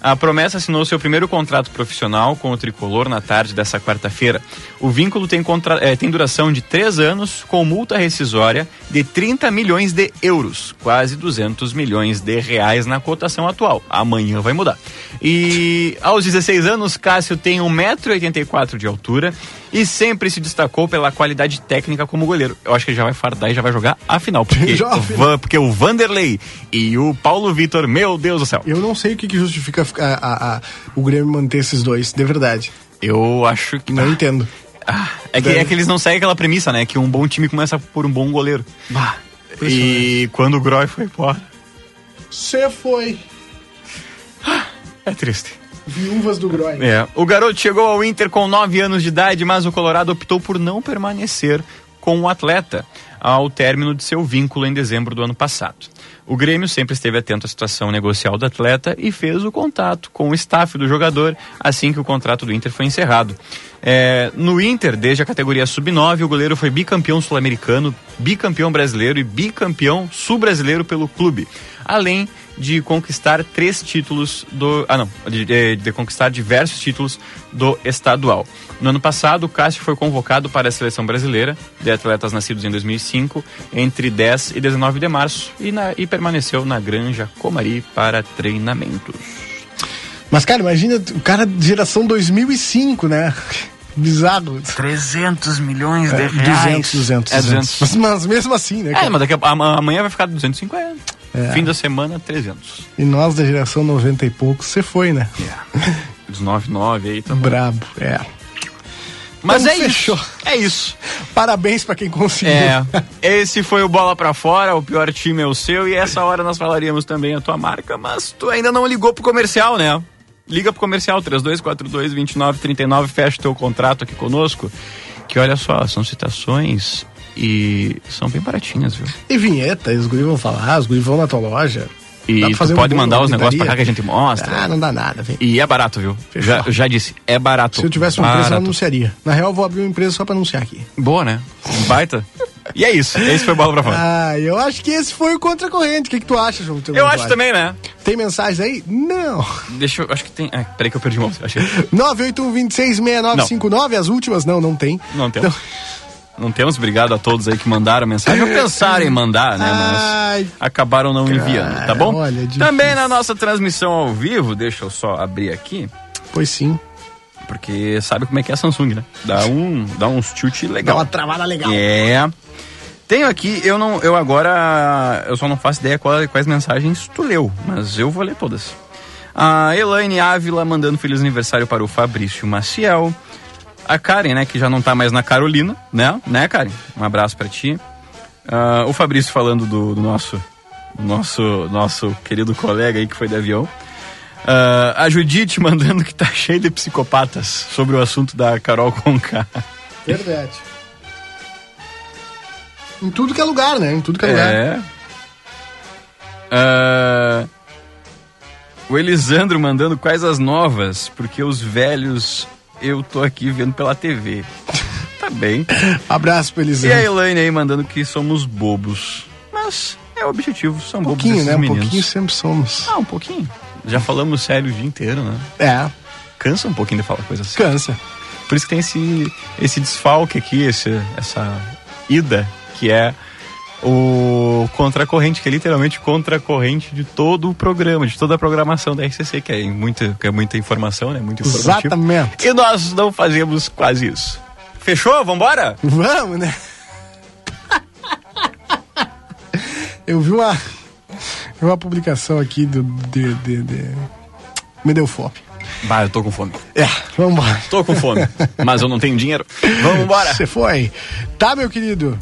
A promessa assinou seu primeiro contrato profissional com o tricolor na tarde dessa quarta-feira. O vínculo tem, contra- eh, tem duração de três anos, com multa rescisória de 30 milhões de euros, quase 200 milhões de reais na cotação atual. Amanhã vai mudar. E aos 16 anos, Cássio tem 1,84m de altura e sempre se destacou pela qualidade técnica como goleiro. Eu acho que ele já vai fardar e já vai jogar a final, porque, <laughs> Já a o final. Van- porque o Vanderlei e o Paulo Vitor, meu Deus do céu. Eu não sei o que, que justifica a- a- a- o Grêmio manter esses dois, de verdade. Eu acho que Não entendo. Ah, é, que, é que eles não seguem aquela premissa, né? Que um bom time começa por um bom goleiro. e quando o Groy foi embora, Você foi. é triste. Viúvas do Groy. É. O garoto chegou ao Inter com 9 anos de idade, mas o Colorado optou por não permanecer com o atleta ao término de seu vínculo em dezembro do ano passado. O Grêmio sempre esteve atento à situação negocial do atleta e fez o contato com o staff do jogador assim que o contrato do Inter foi encerrado. É, no Inter, desde a categoria sub-9, o goleiro foi bicampeão sul-americano, bicampeão brasileiro e bicampeão sul-brasileiro pelo clube, além de conquistar três títulos do. Ah, não. De, de- de conquistar diversos títulos do estadual. No ano passado, o Cássio foi convocado para a seleção brasileira de atletas nascidos em 2005, entre 10 e 19 de março, e, na- e permaneceu na Granja Comari para treinamentos. Mas, cara, imagina o cara de geração 2005, né? <laughs> Bizarro. 300 milhões É, 200, 200, É 200. Mas, mas mesmo assim, né? É, cara? mas daqui a, a- amanhã vai ficar 250. Fim da semana, 300. E nós da geração 90 e poucos, você foi, né? Os 99 aí também. Brabo, é. Mas Então é fechou. isso. É isso. Parabéns pra quem conseguiu. É, esse foi o Bola Pra Fora, o pior time é o seu, e essa hora nós falaríamos também a tua marca, mas tu ainda não ligou pro comercial, né? Liga pro comercial 3242-2939, fecha o teu contrato aqui conosco, que olha só, são citações e são bem baratinhas, viu? E vinheta, os guris vão falar, os guris vão na tua loja. E fazer um pode bom mandar os negócios pra cá que a gente mostra. Ah, não dá nada, vem. E é barato, viu? Já, já disse, é barato. Se eu tivesse uma empresa, eu Barato. anunciaria. Na real, eu vou abrir uma empresa só pra anunciar aqui. Boa, né? Baita. E é isso, esse foi o Bola Pra Fora. Ah, eu acho que esse foi o Contra Corrente. O que, que tu acha, João? Eu acho também, né? Tem mensagens aí? Não. Deixa eu, acho que tem... Ah, peraí que eu perdi o mouse, achei. <laughs> 981266959, as últimas não, não tem. Não temos. Não temos, obrigado a todos aí que mandaram mensagem. Ou pensaram em mandar, né? Mas Ai, acabaram não enviando, tá bom? olha, é. Também na nossa transmissão ao vivo, deixa eu só abrir aqui, pois sim. porque sabe como é que é a Samsung, né? Dá um, dá uns Dá legal. uma travada legal. É. Tenho aqui, eu não, eu agora, eu só não faço ideia qual- quais mensagens tu leu, mas eu vou ler todas. A Elaine Ávila mandando feliz aniversário para o Fabrício Maciel. A Karen, né, que já não tá mais na Carolina, né? Né, Karen? Um abraço para ti. Ah, o Fabrício falando do, do nosso, nosso, nosso querido colega aí que foi de avião. Ah, a Judite <laughs> mandando que tá cheio de psicopatas sobre o assunto da Carol Conká. Verdade. Em tudo que é lugar, né? Em tudo que é, lugar. É. Ah, o Elisandro mandando quais as novas, porque os velhos eu tô aqui vendo pela TV. <laughs> tá bem. Abraço pro E a. Elaine aí mandando que somos bobos. Mas é o objetivo, são Um bobos pouquinho, né? Um meninos. pouquinho sempre somos. Ah, um pouquinho. Já falamos sério o dia inteiro, né? É, Cansa um pouquinho de falar coisas assim. cansa. Por isso que tem esse, esse desfalque aqui, esse, essa ida, que é o contracorrente, que é literalmente contracorrente de todo o programa, de toda a programação da RCC, que é muita, que é muita informação, né? Muito informativo. Exatamente. E nós não fazemos quase isso. Fechou? Vambora? Vamos, né? Eu vi uma, uma publicação aqui do, de, de, de... Me deu fome. Bah, eu tô com fome. É, vamos embora. Tô com fome, mas eu não tenho dinheiro. <laughs> Vamos embora. Você foi. Tá, meu querido?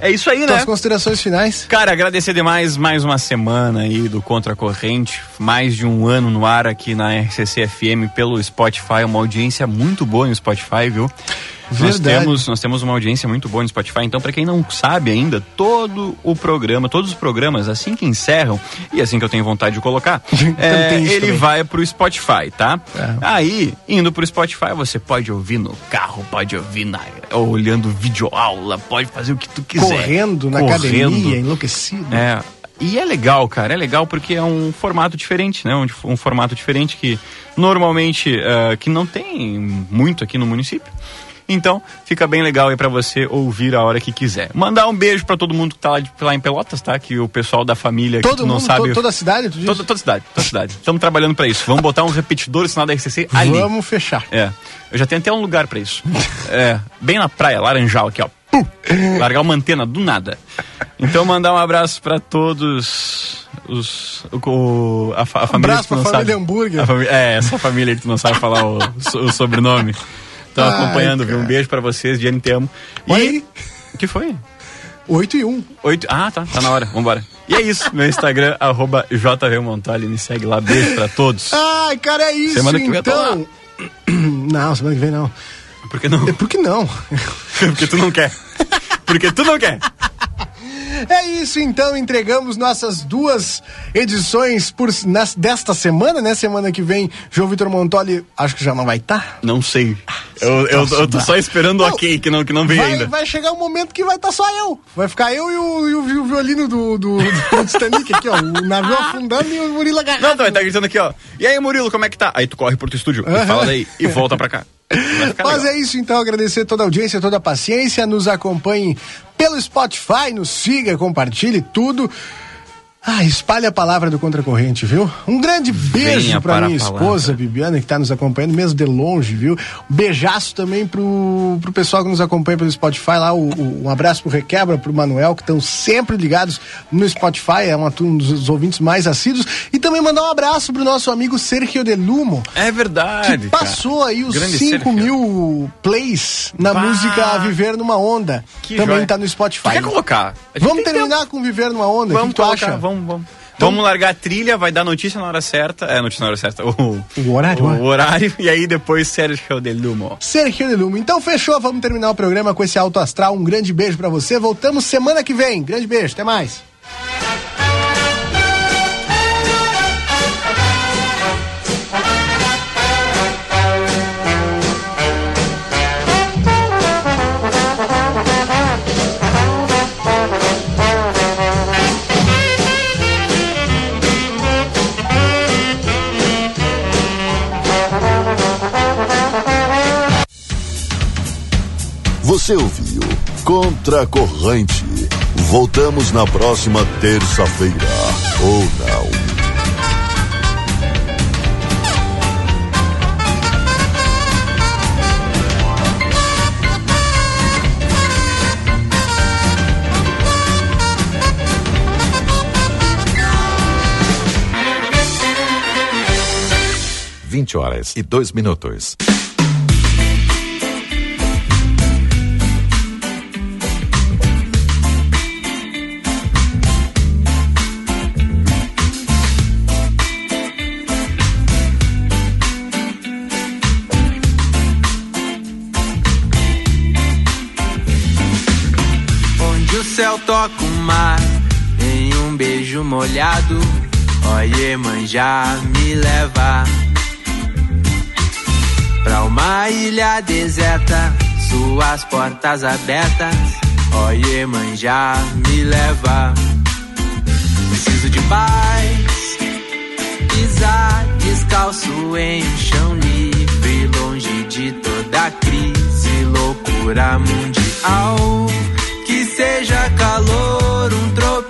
É isso aí, né? Tuas considerações finais? Cara, agradecer demais mais uma semana aí do Contra Corrente, mais de um ano no ar aqui na RCC FM pelo Spotify, uma audiência muito boa no Spotify, viu? Nós Verdade. temos, nós temos uma audiência muito boa no Spotify, então para quem não sabe ainda, todo o programa, todos os programas, assim que encerram, e assim que eu tenho vontade de colocar, <laughs> é, tem isso ele também. vai pro Spotify, tá? É. Aí, indo pro Spotify, você pode ouvir no carro, pode ouvir na, olhando videoaula, pode fazer o que tu quiser. Correndo na Correndo. academia, enlouquecido. É, E é legal, cara, é legal porque é um formato diferente, né? Um, um formato diferente que normalmente eh, que não tem muito aqui no município. Então, fica bem legal aí pra você ouvir a hora que quiser. Mandar um beijo pra todo mundo que tá lá, de- lá em Pelotas, tá? Que o pessoal da família que Todo não mundo, sabe. to- toda a cidade, tu? Toda, toda cidade, toda cidade. Estamos trabalhando pra isso. Vamos botar um repetidor, sinal da RCC ali. Vamos fechar. É. Eu já tenho até um lugar pra isso. É, bem na praia, Laranjal aqui, ó. Pum! Largar uma antena do nada. Então mandar um abraço pra todos os o, a, a família abraço que tu não pra família sabe. Hambúrguer. Fami- é, essa família que tu não sabe falar o, o sobrenome. Estão Ai, acompanhando, viu? Um cara. beijo pra vocês, Diane, te amo. Olha E aí. o que foi? 8 e 1. Oito... Ah, tá, tá na hora, vambora. E é isso, meu Instagram, <laughs> arroba JVMontoli, me segue lá, beijo pra todos. Ai, cara, é isso Semana que vem então. <clears throat> Não, semana que vem não. Por que não? Por que não? <laughs> Porque tu não quer. Porque tu não quer. É isso então, entregamos nossas duas edições por, nas- desta semana, né? Semana que vem, João Vitor Montoli, acho que já não vai estar. Não sei. Eu, eu, eu tô só esperando o ok, que não, que não vem Vai, ainda. vai chegar um momento que vai estar só eu. Vai ficar eu e o, e o, e o violino do, do, do Titanic aqui, ó. O navio afundando e o Murilo agarrado. Não, tu vai estar gritando aqui, ó. E aí, Murilo, como é que tá? Aí tu corre pro teu estúdio e fala daí e volta pra cá. Mas é isso então, agradecer toda a audiência, toda a paciência, nos acompanhe pelo Spotify, nos siga, compartilhe tudo. Ah, espalhe a palavra do Contracorrente, viu? Um grande beijo Venha pra para minha esposa, Bibiana, que tá nos acompanhando, mesmo de longe, viu? Um beijaço também pro, pro pessoal que nos acompanha pelo Spotify lá, o, o- um abraço pro Requebra, pro Manuel, que estão sempre ligados no Spotify, é uma, um dos ouvintes mais assíduos. E também mandar um abraço pro nosso amigo Sergio de Lumo, É verdade. que passou aí os Grande 5 Sérgio. mil plays na Bah. música Viver numa Onda. Que Também joia. tá no Spotify. Quer colocar? Vamos tem terminar com Viver numa Onda? Vamos o que tu colocar, acha? vamos, vamos. Vamos largar a trilha, vai dar notícia na hora certa. É, notícia na hora certa. O, O horário, o né? horário. E aí depois Sérgio de Lumo. Sergio de Lumo. Então fechou, vamos terminar o programa com esse alto astral. Um grande beijo pra você. Voltamos semana que vem. Grande beijo, até mais. Você ouviu Contra a Corrente. Voltamos na próxima terça-feira. Ou não. Vinte horas e dois minutos. Onde o céu toca o mar em um beijo molhado. Oie, manjar, me leva pra uma ilha deserta, suas portas abertas. Oie, manjar, me leva. Preciso de paz, pisar descalço em um chão livre, longe de toda crise, loucura mundial seja calor, um tropeço.